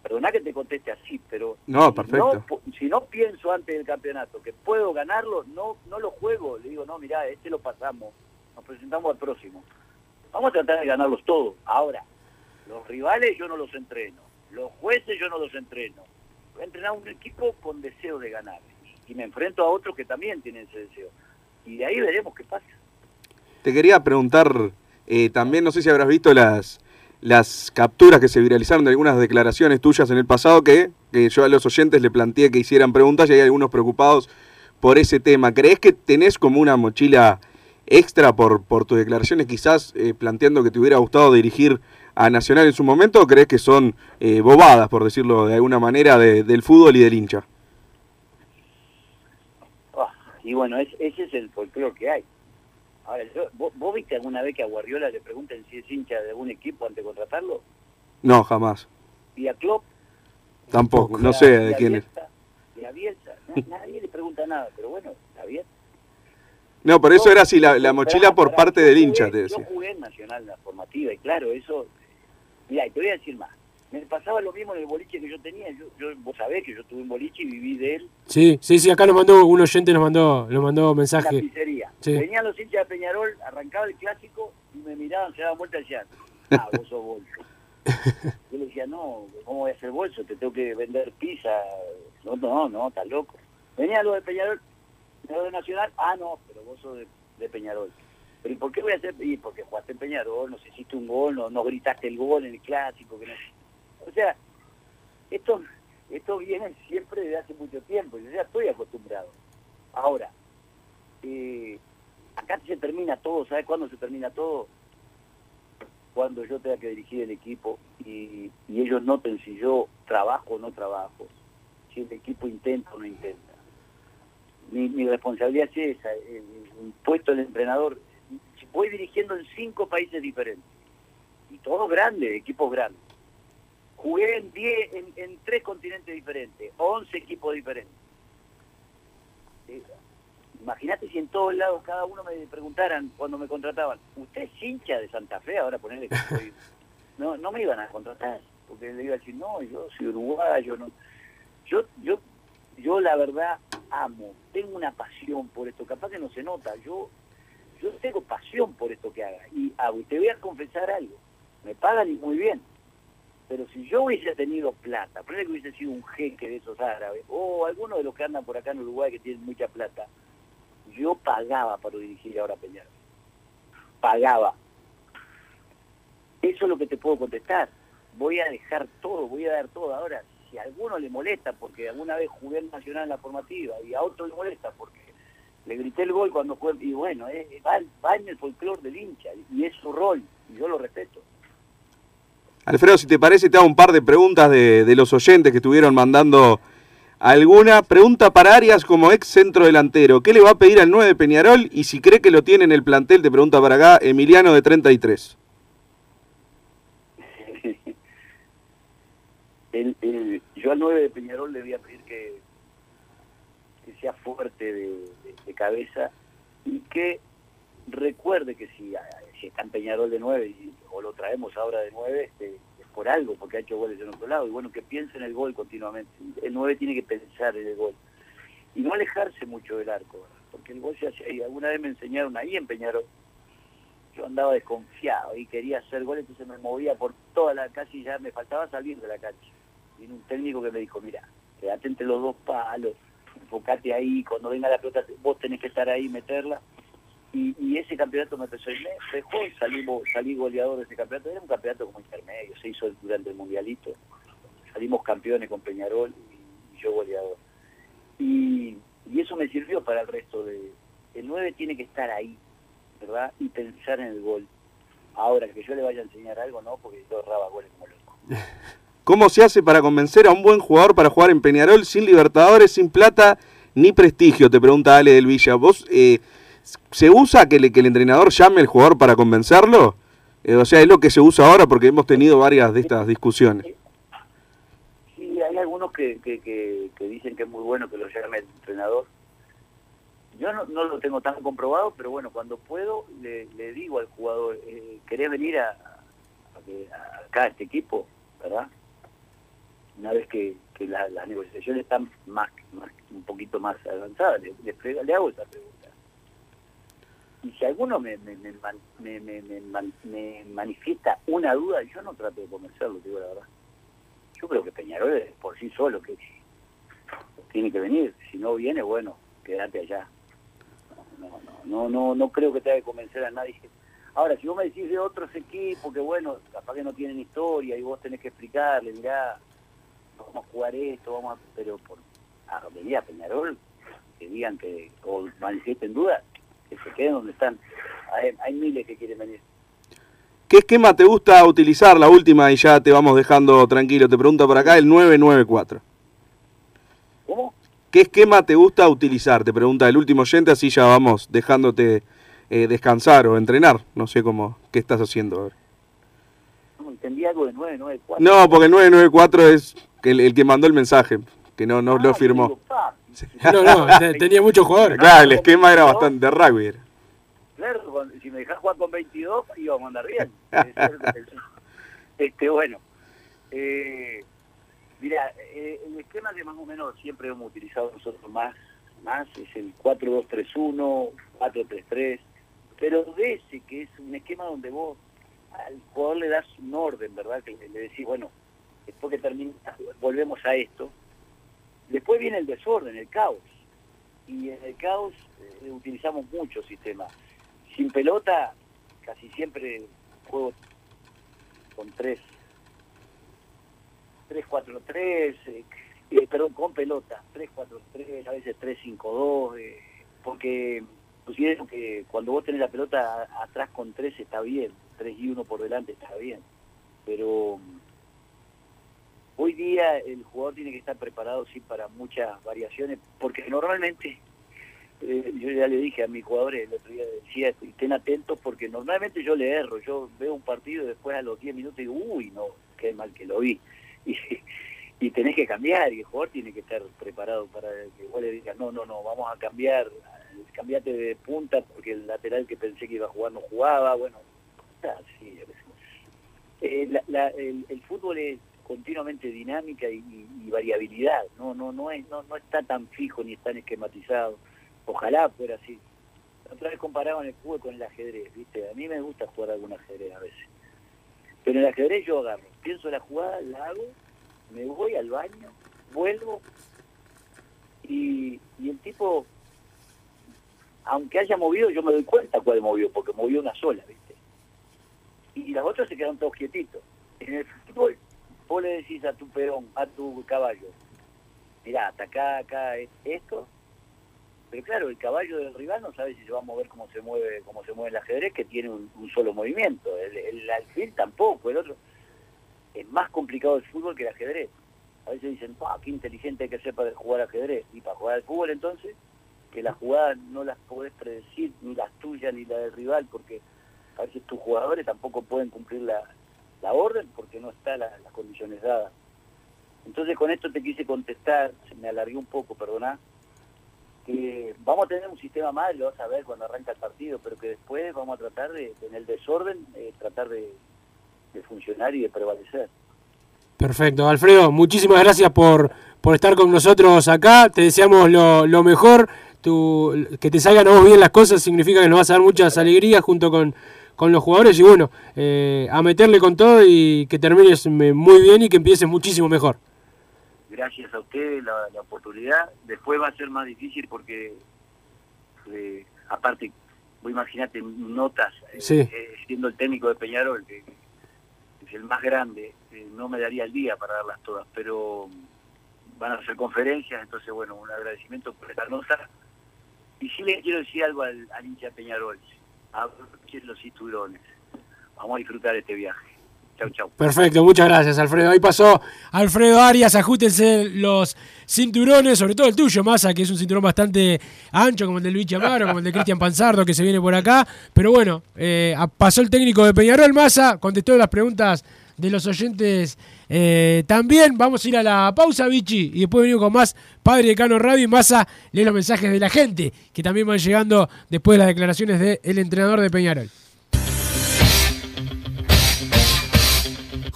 perdona que te conteste así, pero No, si no pienso antes del campeonato que puedo ganarlo, no no lo juego. Le digo, no, mirá, este lo pasamos, nos presentamos al próximo. Vamos a tratar de ganarlos todos. Ahora, los rivales yo no los entreno, los jueces yo no los entreno. Voy a entrenar un equipo con deseo de ganar y me enfrento a otros que también tienen ese deseo. Y de ahí veremos qué pasa. Te quería preguntar eh, también, no sé si habrás visto las, las capturas que se viralizaron de algunas declaraciones tuyas en el pasado que, que yo a los oyentes le planteé que hicieran preguntas y hay algunos preocupados por ese tema. ¿Crees que tenés como una mochila extra por, por tus declaraciones, quizás eh, planteando que te hubiera gustado dirigir a Nacional en su momento o crees que son eh, bobadas, por decirlo de alguna manera, de- del fútbol y del hincha? Y bueno, es- ese es el folclore que hay. Ahora, yo- ¿vos, vos viste alguna vez que a Guardiola le pregunten si es hincha de algún equipo antes de contratarlo? No, jamás. ¿Y a Klopp? Tampoco, no ¿Y a- sé de quién es. Bielsa? ¿Y a Bielsa? Na- Nadie le pregunta nada, pero bueno, está bien. No, por eso Yo- era así la, la mochila por parte yo del jugué- hincha, te Yo decía. jugué en Nacional, en la formativa, y claro, eso... Mira, y te voy a decir más. Me pasaba lo mismo en el boliche que yo tenía. Yo, yo, vos sabés que yo tuve un boliche y viví de él Sí, sí, sí, acá nos mandó, un oyente nos mandó, nos mandó en la mensaje. pizzería. Sí. Venían los hinchas de Peñarol, arrancaba el clásico y me miraban, se daban vuelta y decían, ah, vos sos bolso. Yo le decía, no, ¿cómo voy a hacer bolso? Te tengo que vender pizza. No, no, no, estás loco. Venían los de Peñarol, los de Nacional, ah, no, pero vos sos de, de Peñarol. ¿Pero y por qué voy a hacer? Y porque jugaste en Peñarol, nos hiciste un gol, no, no gritaste el gol en el clásico. Que no... O sea, esto, esto viene siempre desde hace mucho tiempo, yo ya estoy acostumbrado. Ahora, eh, acá se termina todo, ¿sabes cuándo se termina todo? Cuando yo tenga que dirigir el equipo y, ellos noten si yo trabajo o no trabajo, si el equipo intenta o no intenta. Mi, responsabilidad es esa, el, el puesto del entrenador. Voy dirigiendo en cinco países diferentes, y todos grandes, equipos grandes. Jugué en, diez, en, en tres continentes diferentes, 11 equipos diferentes. Eh, Imagínate si en todos lados cada uno me preguntaran cuando me contrataban, ¿usted es hincha de Santa Fe? Ahora ponerle que soy... No, no me iban a contratar, porque le iba a decir, no, yo soy uruguayo, no. Yo, yo, yo la verdad amo, tengo una pasión por esto, capaz que no se nota, yo, yo tengo pasión por esto que haga. Y hago, y te voy a confesar algo, me pagan y muy bien, pero si yo hubiese tenido plata, ponele que hubiese sido un jeque de esos árabes, o alguno de los que andan por acá en Uruguay que tienen mucha plata, yo pagaba para dirigir ahora a. Pagaba. Eso es lo que te puedo contestar. Voy a dejar todo, voy a dar todo. Ahora, si a alguno le molesta porque alguna vez jugué en Nacional en la formativa y a otro le molesta porque le grité el gol cuando jugué, y bueno, va, va en el folclore del hincha y es su rol y yo lo respeto. Alfredo, si te parece, te hago un par de preguntas de, los oyentes que estuvieron mandando alguna. Pregunta para Arias como ex centro delantero. ¿Qué le va a pedir al 9 de Peñarol? Y si cree que lo tiene en el plantel, te pregunta para acá Emiliano de 33. El, el- yo al 9 de Peñarol le voy a pedir que, sea fuerte de cabeza y que recuerde que si, si está en Peñarol de 9 y- o lo traemos ahora de 9, este, es por algo, porque ha hecho goles en otro lado. Y bueno, que piense en el gol continuamente. El 9 tiene que pensar en el gol. Y no alejarse mucho del arco, porque el gol se hace ahí. Alguna vez me enseñaron ahí en Peñarol. Yo andaba desconfiado y quería hacer goles, entonces me movía por toda la calle y ya me faltaba salir de la cancha. Vino un técnico que me dijo, mira, quédate entre los dos palos, enfocate ahí, cuando venga la pelota vos tenés que estar ahí y meterla. Y, y ese campeonato me empezó y dejó, salimos, salí goleador de ese campeonato, era un campeonato como intermedio, se hizo durante el mundialito, salimos campeones con Peñarol y, y yo goleador. Y, y eso me sirvió para el resto de... El 9 tiene que estar ahí, ¿verdad? Y pensar en el gol. Ahora, que yo le vaya a enseñar algo, no, porque yo erraba goles como loco. ¿Cómo se hace para convencer a un buen jugador para jugar en Peñarol sin Libertadores, sin plata ni prestigio? Te pregunta Ale del Villa. ¿Vos eh, se usa que, el entrenador llame al jugador para convencerlo? Eh, o sea, es lo que se usa ahora porque hemos tenido varias de estas discusiones. Sí, hay algunos que, que, que, dicen que es muy bueno que lo llame el entrenador. Yo no, lo tengo tan comprobado, pero bueno, cuando puedo le, digo al jugador, eh, ¿querés venir a, a acá a este equipo? ¿Verdad? Una vez que, que la- las negociaciones están más, un poquito más avanzadas, le, le, le hago esa pregunta. Y si alguno me, me, me, me, me- me man- me manifiesta una duda, yo no trato de convencerlo, te digo la verdad. Yo creo que Peñarol es por sí solo que tiene que venir. Si no viene, bueno, quédate allá. No, no, no, no, no creo que tenga que convencer a nadie. Ahora, si vos me decís de otros equipos que, bueno, capaz que no tienen historia y vos tenés que explicarle, mirá, vamos a jugar esto, vamos a... Pero por a venir a Peñarol, que digan que, o manifiesten dudas, que se queden donde están. Hay, hay miles que quieren venir. ¿Qué esquema te gusta utilizar? La última y ya te vamos dejando tranquilo. Te pregunta por acá el 994. ¿Cómo? ¿Qué esquema te gusta utilizar? Te pregunta el último oyente, así ya vamos dejándote eh, descansar o entrenar. No sé cómo, qué estás haciendo. A ver. No, entendí algo de 994. No, porque el 994 es el, el que mandó el mensaje, que no, no lo firmó. Digo, No, no, te- tenía muchos jugadores. Claro, el esquema era bastante de rugby. era. Claro, si me dejás jugar con 22, íbamos a andar bien. este, bueno, eh, mira, eh, el esquema que más o menos siempre hemos utilizado nosotros más, más es el 4-2-3-1, 4-3-3, pero de ese que es un esquema donde vos al jugador le das un orden, ¿verdad? Que le, le decís, bueno, después que termina, volvemos a esto. Después viene el desorden, el caos. Y en el caos eh, utilizamos muchos sistemas. Sin pelota, casi siempre juego con tres, tres, cuatro, tres, eh, eh, perdón, con pelota, tres, cuatro, tres, a veces tres, cinco, dos, eh, porque considero que cuando vos tenés la pelota atrás con tres está bien, tres y uno por delante está bien, pero hoy día el jugador tiene que estar preparado sí para muchas variaciones, porque normalmente eh, yo ya le dije a mis jugadores el otro día, decía, estén atentos porque normalmente yo le erro, yo veo un partido y después a los 10 minutos digo, uy, no, qué mal que lo vi. Y, y tenés que cambiar y el jugador tiene que estar preparado para que vos le digas, no, no, no, vamos a cambiar, cambiate de punta porque el lateral que pensé que iba a jugar no jugaba, bueno, así. Eh, la- la- el, el fútbol es continuamente dinámica y, y- variabilidad, no, no, no, es, no, no está tan fijo ni tan esquematizado. Ojalá fuera así. Otra vez comparaban el fútbol con el ajedrez, ¿viste? A mí me gusta jugar algún ajedrez a veces. Pero el ajedrez yo agarro, pienso la jugada, la hago, me voy al baño, vuelvo y, y el tipo, aunque haya movido, yo me doy cuenta cuál movió, porque movió una sola, ¿viste? Y las otras se quedaron todos quietitos. En el fútbol, vos le decís a tu perón, a tu caballo, mirá, hasta acá, acá, es esto, pero claro, el caballo del rival no sabe si se va a mover como se mueve, como se mueve el ajedrez, que tiene un, solo movimiento. El, alfil tampoco, el otro. Es más complicado el fútbol que el ajedrez. A veces dicen, "Pa, qué inteligente que ser para jugar ajedrez. Y para jugar al fútbol entonces, que las jugadas no las podés predecir, ni las tuyas ni la del rival, porque a veces tus jugadores tampoco pueden cumplir la, la orden porque no están la- las condiciones dadas. Entonces con esto te quise contestar, se me alargué un poco, perdoná, que vamos a tener un sistema más, lo vas a ver cuando arranca el partido, pero que después vamos a tratar de, en el desorden, eh, tratar de, de funcionar y de prevalecer. Perfecto, Alfredo, muchísimas gracias por, por estar con nosotros acá. Te deseamos lo, lo mejor. Tu, que te salgan a vos bien las cosas significa que nos vas a dar muchas alegrías junto con, con los jugadores y bueno, eh, a meterle con todo y que termines muy bien y que empieces muchísimo mejor. Gracias a ustedes la, la oportunidad. Después va a ser más difícil porque, eh, aparte, vos imaginate notas, eh, Sí. eh, siendo el técnico de Peñarol, que es el más grande, eh, no me daría el día para darlas todas, pero van a hacer conferencias, entonces bueno, un agradecimiento por esta nota. Y sí le quiero decir algo al, al hincha Peñarol, abrochen los cinturones, vamos a disfrutar este viaje. Chau, chau. Perfecto, muchas gracias Alfredo. Ahí pasó Alfredo Arias, ajustense los cinturones, sobre todo el tuyo, Massa, que es un cinturón bastante ancho, como el de Luis Amaro, como el de Cristian Panzardo, que se viene por acá. Pero bueno, eh, pasó el técnico de Peñarol, Massa, contestó las preguntas de los oyentes eh, también. Vamos a ir a la pausa, Vichy, y después venimos con más Padre de Cano Radio y Massa lee los mensajes de la gente, que también van llegando después de las declaraciones del entrenador de Peñarol.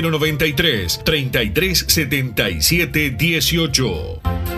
093 3377 18.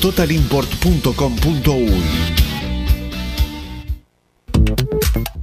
www.totalimport.com.uy.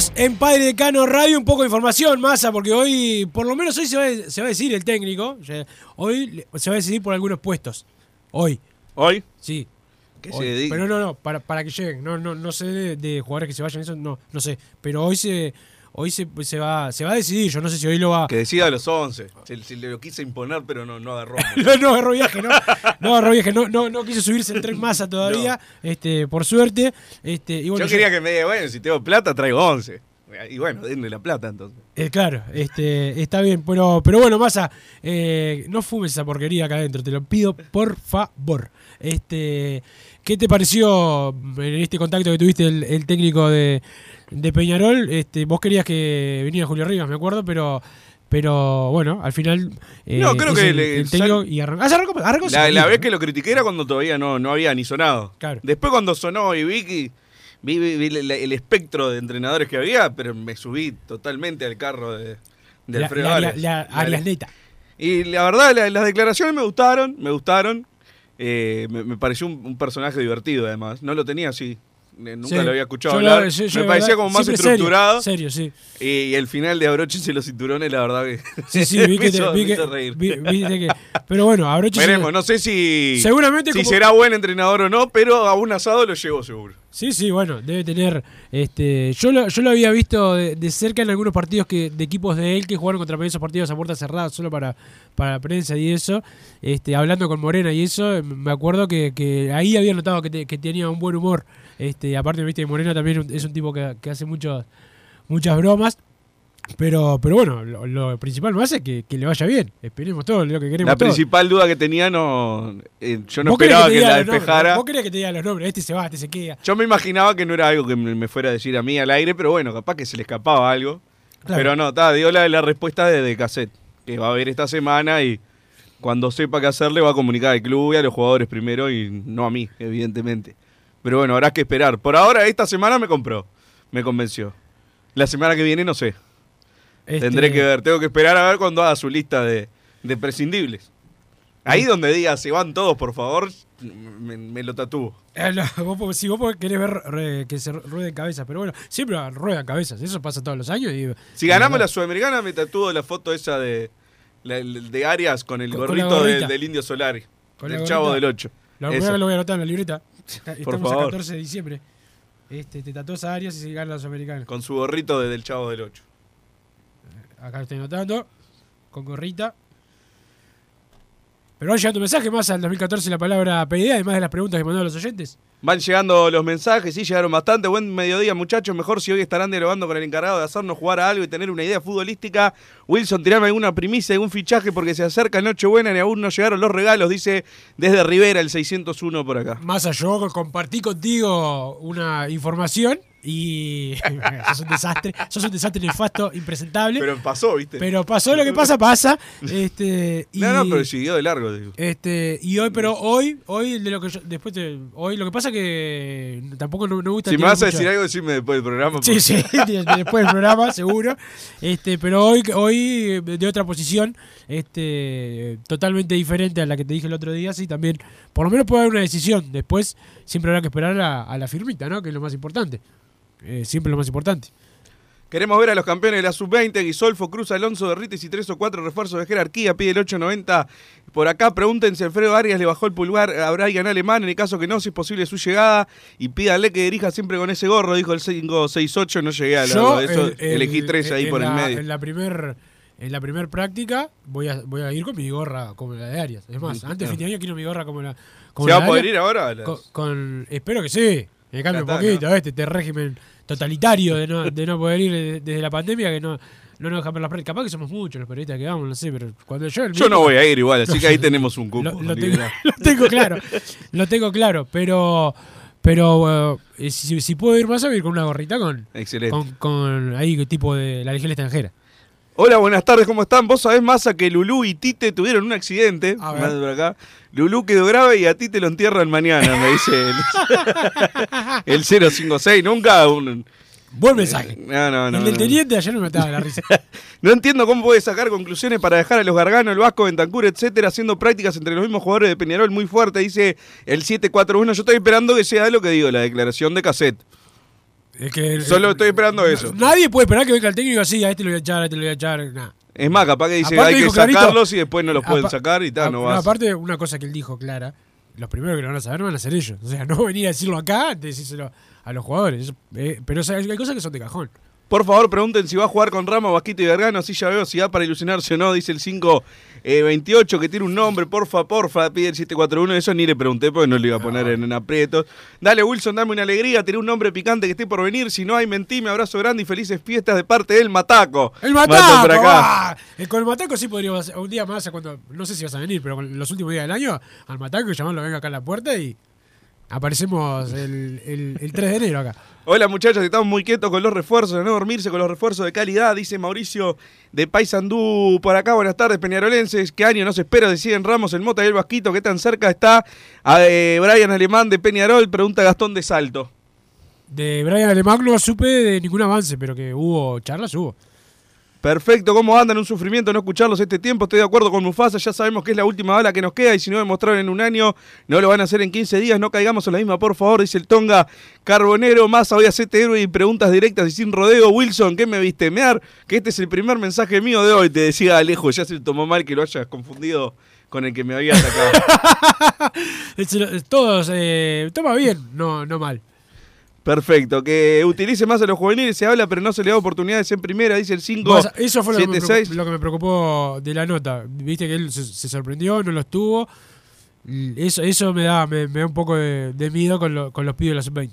Seguimos en Padre Decano Radio, un poco de información, masa, porque hoy, por lo menos hoy se va, a- se va a decir el técnico. Hoy se va a decidir por algunos puestos. Hoy. ¿Hoy? Sí. ¿Qué Hoy. se dedica? Pero no, no, para, para que lleguen. No, no, no sé de, de jugadores que se vayan, eso no, no sé. Pero hoy se, hoy se, se va, se va a decidir. Yo no sé si hoy lo va. Que decida a los 11. Se, se le lo quise imponer, pero no, no agarró. No, no agarró viaje, no. No agarró viaje, no, no, no quiso subirse el tren masa todavía. Este, por suerte. Este, y bueno, yo quería que me diga, bueno, si tengo plata, traigo 11. Y bueno, denle la plata entonces. Eh, claro, este, está bien, pero, pero bueno, Massa, eh, no fumes esa porquería acá adentro, te lo pido por favor. Este, ¿Qué te pareció en este contacto que tuviste el, el técnico de, de Peñarol? Este, vos querías que viniera Julio Rivas, me acuerdo, pero pero bueno, al final eh, No, creo que el, le- el técnico sal- y arrancó. Ah, se arrancó, arrancó La, vez ¿no? que lo critiqué era cuando todavía no, no había ni sonado. Claro. Después cuando sonó y vi, que- vi, vi- vi el, el espectro de entrenadores que había, pero me subí totalmente al carro de, de La- Alfredo Arias. Neta. Y la verdad, la- las declaraciones me gustaron, me gustaron. Eh, me, me pareció un, un personaje divertido además. No lo tenía así. Eh, Nunca Sí. lo había escuchado Yo lo- hablar. yo- yo me parecía como más siempre serio, estructurado. serio, sí. Y, y el final de Abróchense los cinturones, la verdad que. Sí, sí, vi que, te- vi que- reír. vi- viste que- pero bueno, abroche Veremos, no sé si. Seguramente Si como- será buen entrenador o no, pero a un asado lo llevo seguro. Sí, sí, bueno, debe tener. este Yo lo, yo lo había visto de, cerca en algunos partidos que de equipos de él que jugaron contra esos partidos a puerta cerrada solo para, para la prensa y eso. este Hablando con Morena y eso, me acuerdo que, que ahí había notado que, te- que tenía un buen humor. este Aparte, viste Morena también es un tipo que, que hace muchos muchas bromas. Pero, pero bueno, lo, lo principal más es que, que le vaya bien. Esperemos todo lo que queremos. La todos. principal duda que tenía no. eh, yo no esperaba que, la nombres, despejara. Vos querés que te diga los nombres, este se va, este se queda. Yo me imaginaba que no era algo que me me fuera a decir a mí al aire, pero bueno, capaz que se le escapaba algo. Claro. Pero no, ta, dio la, la respuesta de, de cassette, que va a haber esta semana y cuando sepa qué hacerle va a comunicar al club y a los jugadores primero y no a mí, evidentemente. Pero bueno, habrá que esperar. Por ahora, esta semana me compró, me convenció. La semana que viene no sé. Este- Tendré que ver, tengo que esperar a ver cuando haga su lista de, de prescindibles. Ahí donde diga, se van todos, por favor, me, me lo tatúo. Eh, no, vos, si vos querés ver re- que se rueden cabezas, pero bueno, siempre ruedan cabezas, eso pasa todos los años. Y, Si ganamos la Sudamericana, me tatúo la foto esa de, la- de Arias con el Con- con la gorrito de- del Indio Solari. Con la el chavo del 8. La primera lo voy a anotar en la libreta. Estamos favor. a 14 de diciembre. Este, te tatuas a Arias y se gana los americanos. Con su gorrito de- del chavo del 8. Acá lo estoy anotando. Con gorrita. Pero van llegando mensajes más al 2014 la palabra PID, además de las preguntas que mandaron los oyentes. Van llegando los mensajes, sí, llegaron bastante. Buen mediodía, muchachos. Mejor si hoy estarán dialogando con el encargado de hacernos jugar a algo y tener una idea futbolística. Wilson, tirame alguna primicia, algún fichaje porque se acerca Nochebuena y aún no llegaron los regalos, dice desde Rivera el 601 por acá. Más allá, yo compartí contigo una información y. sos un desastre. Sos un desastre nefasto, impresentable. Pero pasó, ¿viste? Pero pasó lo que pasa, pasa. Este, y, No, no, pero siguió de largo. digo. Este, y hoy, pero hoy, hoy de lo que yo, después te- hoy lo que pasa que tampoco no me gusta Si me vas a decir algo, decime después del programa. Sí, sí, después del programa, seguro. Este, pero hoy, hoy de otra posición, este, totalmente diferente a la que te dije el otro día, sí, también, por lo menos puede haber una decisión. Después siempre habrá que esperar a, a la firmita, ¿no? Que es lo más importante. Eh, siempre lo más importante. Queremos ver a los campeones de la sub-20, Guisolfo, Cruz, Alonso, Derrites y tres o cuatro refuerzos de jerarquía. Pide el 890 por acá. Pregúntense, Alfredo Arias le bajó el pulgar a Brian Alemán. En el caso que no, si es posible su llegada. Y pídale que dirija siempre con ese gorro, dijo el 568. No llegué a la Yo, de eso. el- el- elegí tres ahí por el medio. En la primer en la primer práctica voy a, voy a ir con mi gorra como la de Arias. Es más, Mm, antes de claro. fin de año quiero mi gorra como la como ¿Se la va a de poder Arias. ir ahora a las- Con, con- espero que sí. Me cambie un está, poquito, este, este régimen totalitario de no, de no poder ir de- desde la pandemia que no, no nos dejan ver las prácticas. Capaz que somos muchos los periodistas que vamos, no sé, pero cuando yo... el Yo no mismo- voy a ir igual, así que ahí tenemos un cupo. Lo, lo tengo, liberado. lo tengo claro, lo tengo claro, pero... Pero eh, si, si puedo ir más, voy a ir con una gorrita con, Excelente. con, con ahí tipo de la legión extranjera. Hola, buenas tardes, ¿cómo están? Vos sabés, Massa, que Lulú y Tite tuvieron un accidente. A ver. Más por acá. Lulú quedó grave y a Tite lo entierran mañana, me dice el, el 056. Nunca un... Buen mensaje. No, no, no. el del no. teniente ayer me mataba la risa. No entiendo cómo puede sacar conclusiones para dejar a los Gargano, el Vasco, Bentancur, etcétera, haciendo prácticas entre los mismos jugadores de Peñarol muy fuerte, dice el 741. Yo estoy esperando que sea lo que digo, la declaración de cassette. Es que, Solo estoy esperando eso. Nadie puede esperar que venga el técnico y diga, sí, a este lo voy a echar, a este lo voy a echar. Nah. Es más, capaz que dice Aparte hay que clarito- sacarlos y después no los pueden sacar y tal, no vas. Aparte, una cosa que él dijo clara, los primeros que lo van a saber van a ser ellos. O sea, no venir a decirlo acá, de decírselo a los jugadores. Eh, pero o sea, hay cosas que son de cajón. Por favor, pregunten si va a jugar con Ramos, Vasquito y Vergano. Así ya veo si da para ilusionarse o no. Dice el 528 que tiene un nombre. Porfa, porfa, pide el 741. Eso ni le pregunté porque no le iba a poner en, en aprietos. Dale, Wilson, dame una alegría. Tiene un nombre picante que esté por venir. Si no hay, mentime. Abrazo grande y felices fiestas de parte del Mataco. ¡El Mataco! por acá. ¡ah! Eh, Con el Mataco sí podríamos un día más, cuando, no sé si vas a venir, pero los últimos días del año, al Mataco llamarlo venga acá a la puerta y aparecemos el, el- el 3 de enero acá. Hola muchachos, estamos muy quietos con los refuerzos, de no dormirse con los refuerzos de calidad, dice Mauricio de Paysandú por acá. Buenas tardes, Peñarolenses. ¿Qué año no se espera? Deciden Ramos, el Mota y el Vasquito. ¿Qué tan cerca está a eh, Brian Alemán de Peñarol? Pregunta Gastón de Salto. De Brian Alemán no supe de ningún avance, pero que hubo charlas, hubo. Perfecto, ¿cómo andan? Un sufrimiento no escucharlos este tiempo. Estoy de acuerdo con Mufasa, ya sabemos que es la última bala que nos queda y si no demostraron en un año, no lo van a hacer en 15 días. No caigamos en la misma, por favor, dice el Tonga Carbonero. Más voy a hacerte héroe y preguntas directas y sin rodeo. Wilson, ¿qué me viste mear? Que este es el primer mensaje mío de hoy. Te decía Alejo, ya se tomó mal que lo hayas confundido con el que me había atacado. Todos, eh, toma bien, no, no mal. Perfecto, que utilice más a los juveniles, se habla, pero no se le da oportunidades en primera, dice el 5. Vos, Eso fue lo que, me 7-6. preocupó, lo que me preocupó de la nota. Viste que él se, se sorprendió, no los tuvo. Eso, eso me da, me, me da un poco de, de miedo con, lo- con los pibes de la sub-20.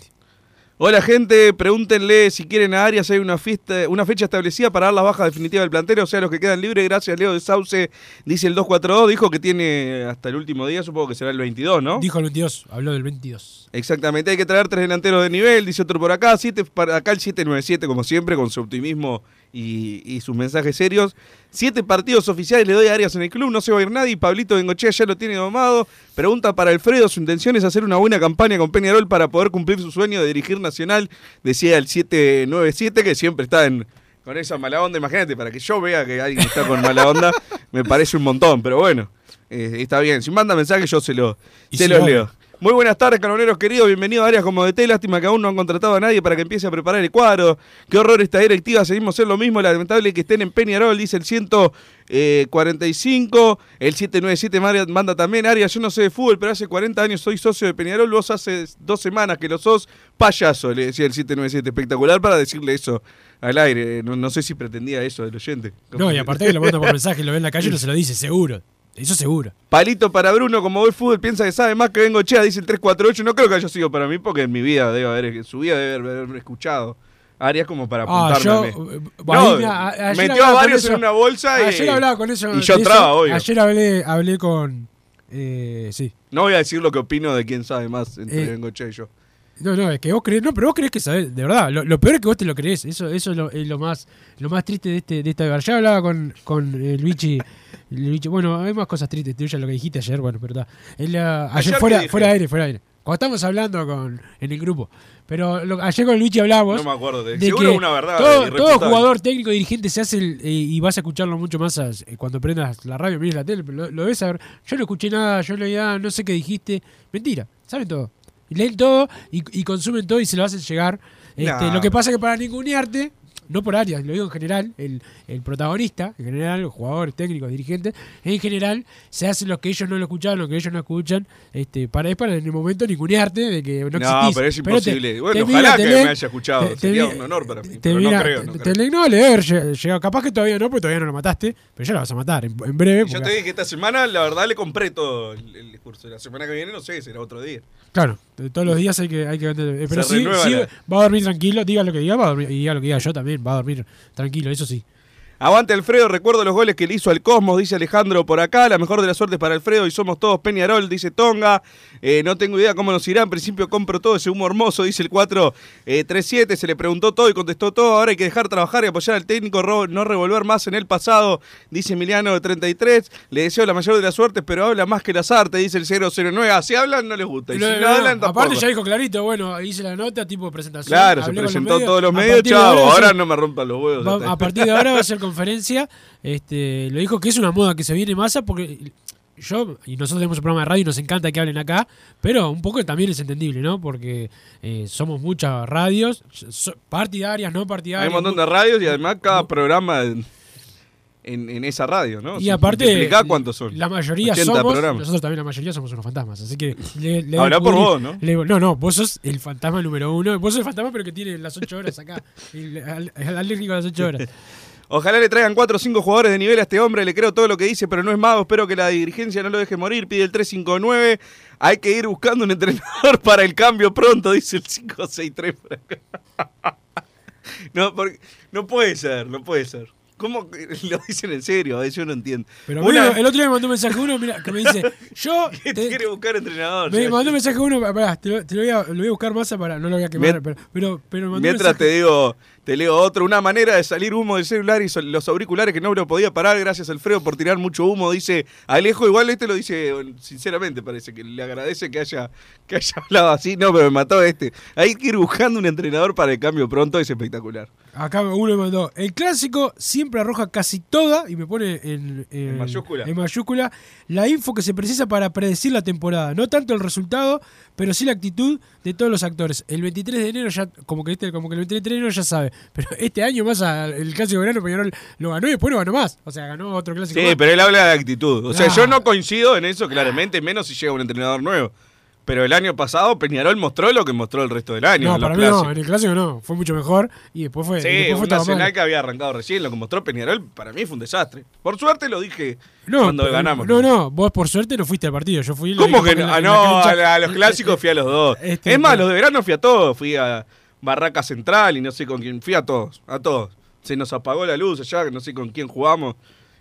Hola gente, pregúntenle si quieren a Arias, hay una, fiesta, una fecha establecida para dar la baja definitiva del plantel, o sea, los que quedan libres, gracias Leo de Sauce, dice el 242, dijo que tiene hasta el último día, supongo que será el 22, ¿no? Dijo el 22, habló del 22. Exactamente, hay que traer tres delanteros de nivel, dice otro por acá, siete, para acá el 797 como siempre, con su optimismo y, y sus mensajes serios. Siete partidos oficiales le doy a Arias en el club, no se va a ir nadie, Pablito Bengochea ya lo tiene domado. Pregunta para Alfredo, su intención es hacer una buena campaña con Peñarol para poder cumplir su sueño de dirigir Nacional, decía el 797, que siempre está en... Con esa mala onda, imagínate, para que yo vea que alguien está con mala onda, me parece un montón, pero bueno, eh, está bien. Si manda mensaje, yo se, lo, se si los no- leo. Muy buenas tardes, canoneros queridos. Bienvenido a áreas como DT. Lástima que aún no han contratado a nadie para que empiece a preparar el cuadro. Qué horror esta directiva. Seguimos en lo mismo. Lamentable que estén en Peñarol, dice el 145. El 797 Mario manda también. Arias, yo no sé de fútbol, pero hace 40 años soy socio de Peñarol. Vos hace dos semanas que lo sos. Payaso, le decía el 797. Espectacular para decirle eso al aire. No, sé si pretendía eso del oyente. No, y aparte que lo manda por mensaje, lo ve en la calle y no se lo dice, seguro. Eso seguro. Palito para Bruno, como ve fútbol, piensa que sabe más que vengo chea, dice el 348. No creo que haya sido para mí, porque en mi vida debe haber, en su vida debe haber escuchado. Arias como para Ah, apuntarme yo. a mí. eh, No, a- a- metió a varios eso- en una bolsa y, Ayer hablaba con eso. y yo de eso. entraba, obvio. Ayer hablé, hablé con. Eh, sí. No voy a decir lo que opino de quién sabe más entre Eh, Bengoche y yo. No, no, es que vos crees, no, pero vos crees que sabés, de verdad, lo, lo peor es que vos te lo crees, eso, eso es lo, es lo más, lo más triste de este, de esta Ya hablaba con, con Luigi, Luigi, bueno, hay más cosas tristes, tú ya lo que dijiste ayer, bueno, pero está. Él, ayer, Ayer, ¿qué fuera, fuera de aire, fuera de aire. Cuando estamos hablando con, en el grupo. Pero lo- ayer con Luigi hablamos. No me acuerdo. De, de seguro que una verdad. todo, jugador técnico dirigente se hace el- eh, y vas a escucharlo mucho más a- eh, cuando prendas la radio, mires la tele, lo, lo ves a ver. Yo no escuché nada, yo leía, no sé qué dijiste. Mentira, saben todo. Leen todo y, y consumen todo y se lo hacen llegar. Este, Nah. Lo que pasa que para ningunearte, no por áreas, lo digo en general, el, el protagonista, en general, los jugadores, técnicos, dirigentes, en general se hacen los que ellos no lo escuchaban, lo que ellos no escuchan, este, para, es para en el momento ningunearte de que no No, existís. pero es te- imposible. Bueno, te ojalá mira, que me haya escuchado. te- Sería un honor para mí. te Pero mira- no creo. No te- creo. no, le debe haber lle- llegado. Capaz que todavía no, porque todavía no lo mataste, pero ya lo vas a matar en, en breve. Yo porque- te dije que esta semana, la verdad, le compré todo el, el discurso. La semana que viene, no sé, será otro día. Claro, todos los días hay que, hay que eh, Pero sí, sí, va a dormir tranquilo, diga lo que diga, va a dormir, diga lo que diga yo también, va a dormir tranquilo, eso sí. Aguante Alfredo, recuerdo los goles que le hizo al Cosmos, dice Alejandro por acá. La mejor de las suertes para Alfredo y somos todos Peñarol, dice Tonga. Eh, no tengo idea cómo nos irá. En principio compro todo ese humo hermoso, dice el 437. Se le preguntó todo y contestó todo. Ahora hay que dejar trabajar y apoyar al técnico, no revolver más en el pasado, dice Emiliano de 33. Le deseo la mayor de las suertes, pero habla más que las artes, dice el 009. Así hablan, no les gusta. Y si No, no, no, hablan, aparte ya dijo clarito, bueno, hice la nota, tipo presentación. Claro, se los presentó todos los medios, de chavo. Ahora no me rompan los huevos. va- a partir de ahora va a ser conferencia. Este, lo dijo que es una moda que se viene masa porque yo, y nosotros tenemos un programa de radio y nos encanta que hablen acá, pero un poco también es entendible, ¿no? Porque eh, somos muchas radios, so- partidarias, no partidarias. Hay un montón de radios y además cada programa en, en- en esa radio, ¿no? Y Si aparte, multiplicá cuántos son. La mayoría 80 somos, programas. nosotros también la mayoría somos unos fantasmas, así que... Le, le Hablá por vos, ¿no? le- no, no, vos sos el fantasma número uno, vos sos el fantasma pero que tiene las ocho horas acá, el, al- el alérgico a las ocho horas. Ojalá le traigan 4 o 5 jugadores de nivel a este hombre. Le creo todo lo que dice, pero no es mago. Espero que la dirigencia no lo deje morir. Pide el 359. Hay que ir buscando un entrenador para el cambio pronto, dice el 563 por acá. No, porque, no puede ser, no puede ser. ¿Cómo lo dicen en serio? Yo no entiendo. Pero Una- el otro día me mandó un mensaje uno mira, que me dice, yo... ¿Qué te- quiere buscar entrenador? me mandó un mensaje uno, pará, te, lo, te lo voy a, lo voy a buscar más para, no lo voy a quemar, Mien- pero, pero, pero me mandó un Mientras te digo, te leo otro, una manera de salir humo del celular y los auriculares que no lo podía parar, gracias Alfredo por tirar mucho humo, dice Alejo, igual este lo dice sinceramente, parece que le agradece que haya, que haya hablado así, no, pero me mató este. Hay que ir buscando un entrenador para el cambio pronto, es espectacular. Acá uno me mandó, el clásico siempre arroja casi toda, y me pone en, en- En mayúscula. en mayúscula, la info que se precisa para predecir la temporada. No tanto el resultado, pero sí la actitud de todos los actores. El 23 de enero ya, como que, ¿viste? como que el 23 de enero ya sabe. Pero este año más a- el clásico de verano Peñarol lo ganó y después no ganó más. O sea, ganó otro clásico Sí, más. pero él habla de actitud. O sea, Ah. yo no coincido en eso claramente, menos si llega un entrenador nuevo. Pero el año pasado Peñarol mostró lo que mostró el resto del año. No, en para mí no, en el clásico no, fue mucho mejor y después fue, Sí, después fue un Nacional mal. que había arrancado recién, lo que mostró Peñarol, para mí fue un desastre. Por suerte lo dije No, cuando pero- ganamos. No, no, vos por suerte no fuiste al partido. Yo fui. ¿Cómo que no? Ah, la- la no, a, la- a los clásicos fui a los dos. Este, es más, los de verano fui a todos. Fui a Barraca Central y no sé con quién. Fui a todos, a todos. Se nos apagó la luz allá, no sé con quién jugamos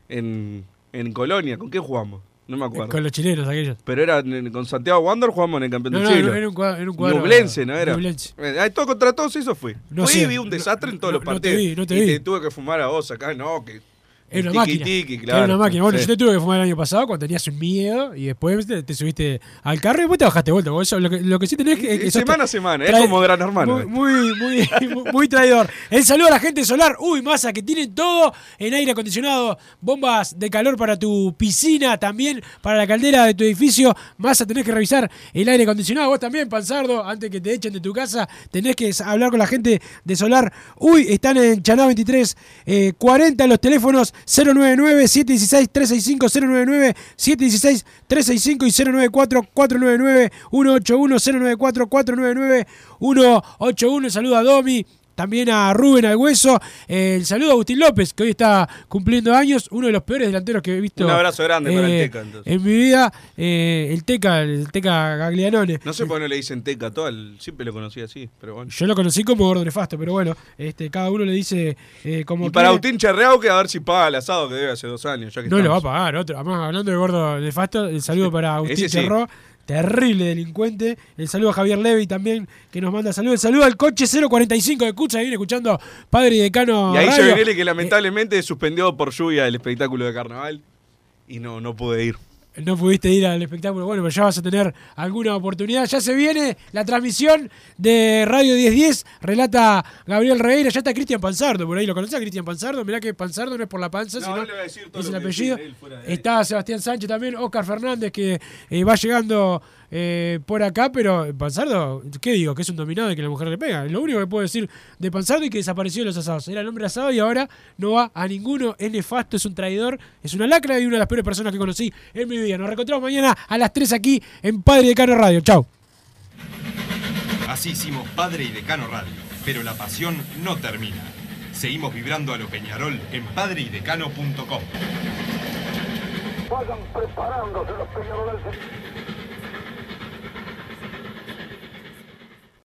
en, en Colonia. ¿Con quién jugamos? No me acuerdo. Con los chilenos aquellos. Pero era con Santiago Wander jugamos en el campeón No, del no, siglo. era un cuadro. Era un cuadro Ñublense, ¿no era? Eh, ahí todo contra todos eso fui. No fui sé, y vi un no- desastre en todos no- los no te partidos. vi, no te y vi. te tuve que fumar a vos acá, no, que... Era una tiki, máquina. tiki, claro. Era una máquina. Bueno, Sí. yo te tuve que fumar el año pasado cuando tenías un miedo y después te, te subiste al carro y después te bajaste de vuelta. Eso- lo, que, lo que sí tenés que. Que semana a semana, es como gran hermano. eh. Muy, muy, muy, muy traidor. El saludo a la gente Solar. Uy, masa, que tienen todo en aire acondicionado. Bombas de calor para tu piscina, también para la caldera de tu edificio. Masa, tenés que revisar el aire acondicionado. Vos también, Panzardo, antes que te echen de tu casa, tenés que hablar con la gente de Solar. Uy, están en Chaná 23, eh, 40 los teléfonos 099-716-365, 099-716-365 y 094-499-181, 094-499-181. Saludo a Domi. También a Rubén al hueso. Eh, el saludo a Agustín López, que hoy está cumpliendo años. Uno de los peores delanteros que he visto. Un abrazo grande para el eh, Teca, entonces. En mi vida. Eh, el Teca, el Teca Gaglianone. No sé por qué no le dicen teca todo, el- siempre lo conocí así, pero bueno. Yo lo conocí como gordo nefasto, pero bueno, este, cada uno le dice eh, como Y para. Agustín Charreau que a ver si paga el asado que debe hace dos años. Ya que No lo va a pagar otro. Además, hablando de gordo nefasto, el saludo para Agustín sí. Terrible delincuente. El saludo a Javier Levy también, que nos manda saludos. El saludo al coche 045 de Cucha, que viene escuchando Padre y Decano. Y ahí Radio. Jovinelli que lamentablemente suspendió por lluvia el espectáculo de carnaval y no, no pude ir. No pudiste ir al espectáculo, bueno, pero ya vas a tener alguna oportunidad. Ya se viene la transmisión de Radio 1010, relata Gabriel Regueira, ya está Cristian Panzardo, por ahí. Lo conoces a Cristian Panzardo, mirá que Panzardo no es por la panza, No, sino él le va a decir todo es el apellido. Está Sebastián Sánchez también, Oscar Fernández que eh, va llegando eh, por acá, pero Panzardo, ¿qué digo? Que es un dominado y que la mujer le pega. Lo único que puedo decir de Panzardo y que desapareció de los asados. Era el hombre asado y ahora no va a ninguno, es nefasto, es un traidor, es una lacra y una de las peores personas que conocí en mi vida. Nos reencontramos mañana a las 3 aquí en Padre de Cano Radio. Chau. Así hicimos Padre y Decano Radio, pero la pasión no termina. Seguimos vibrando a lo Peñarol en padreidecano.com. Vayan preparándose los peñaroles.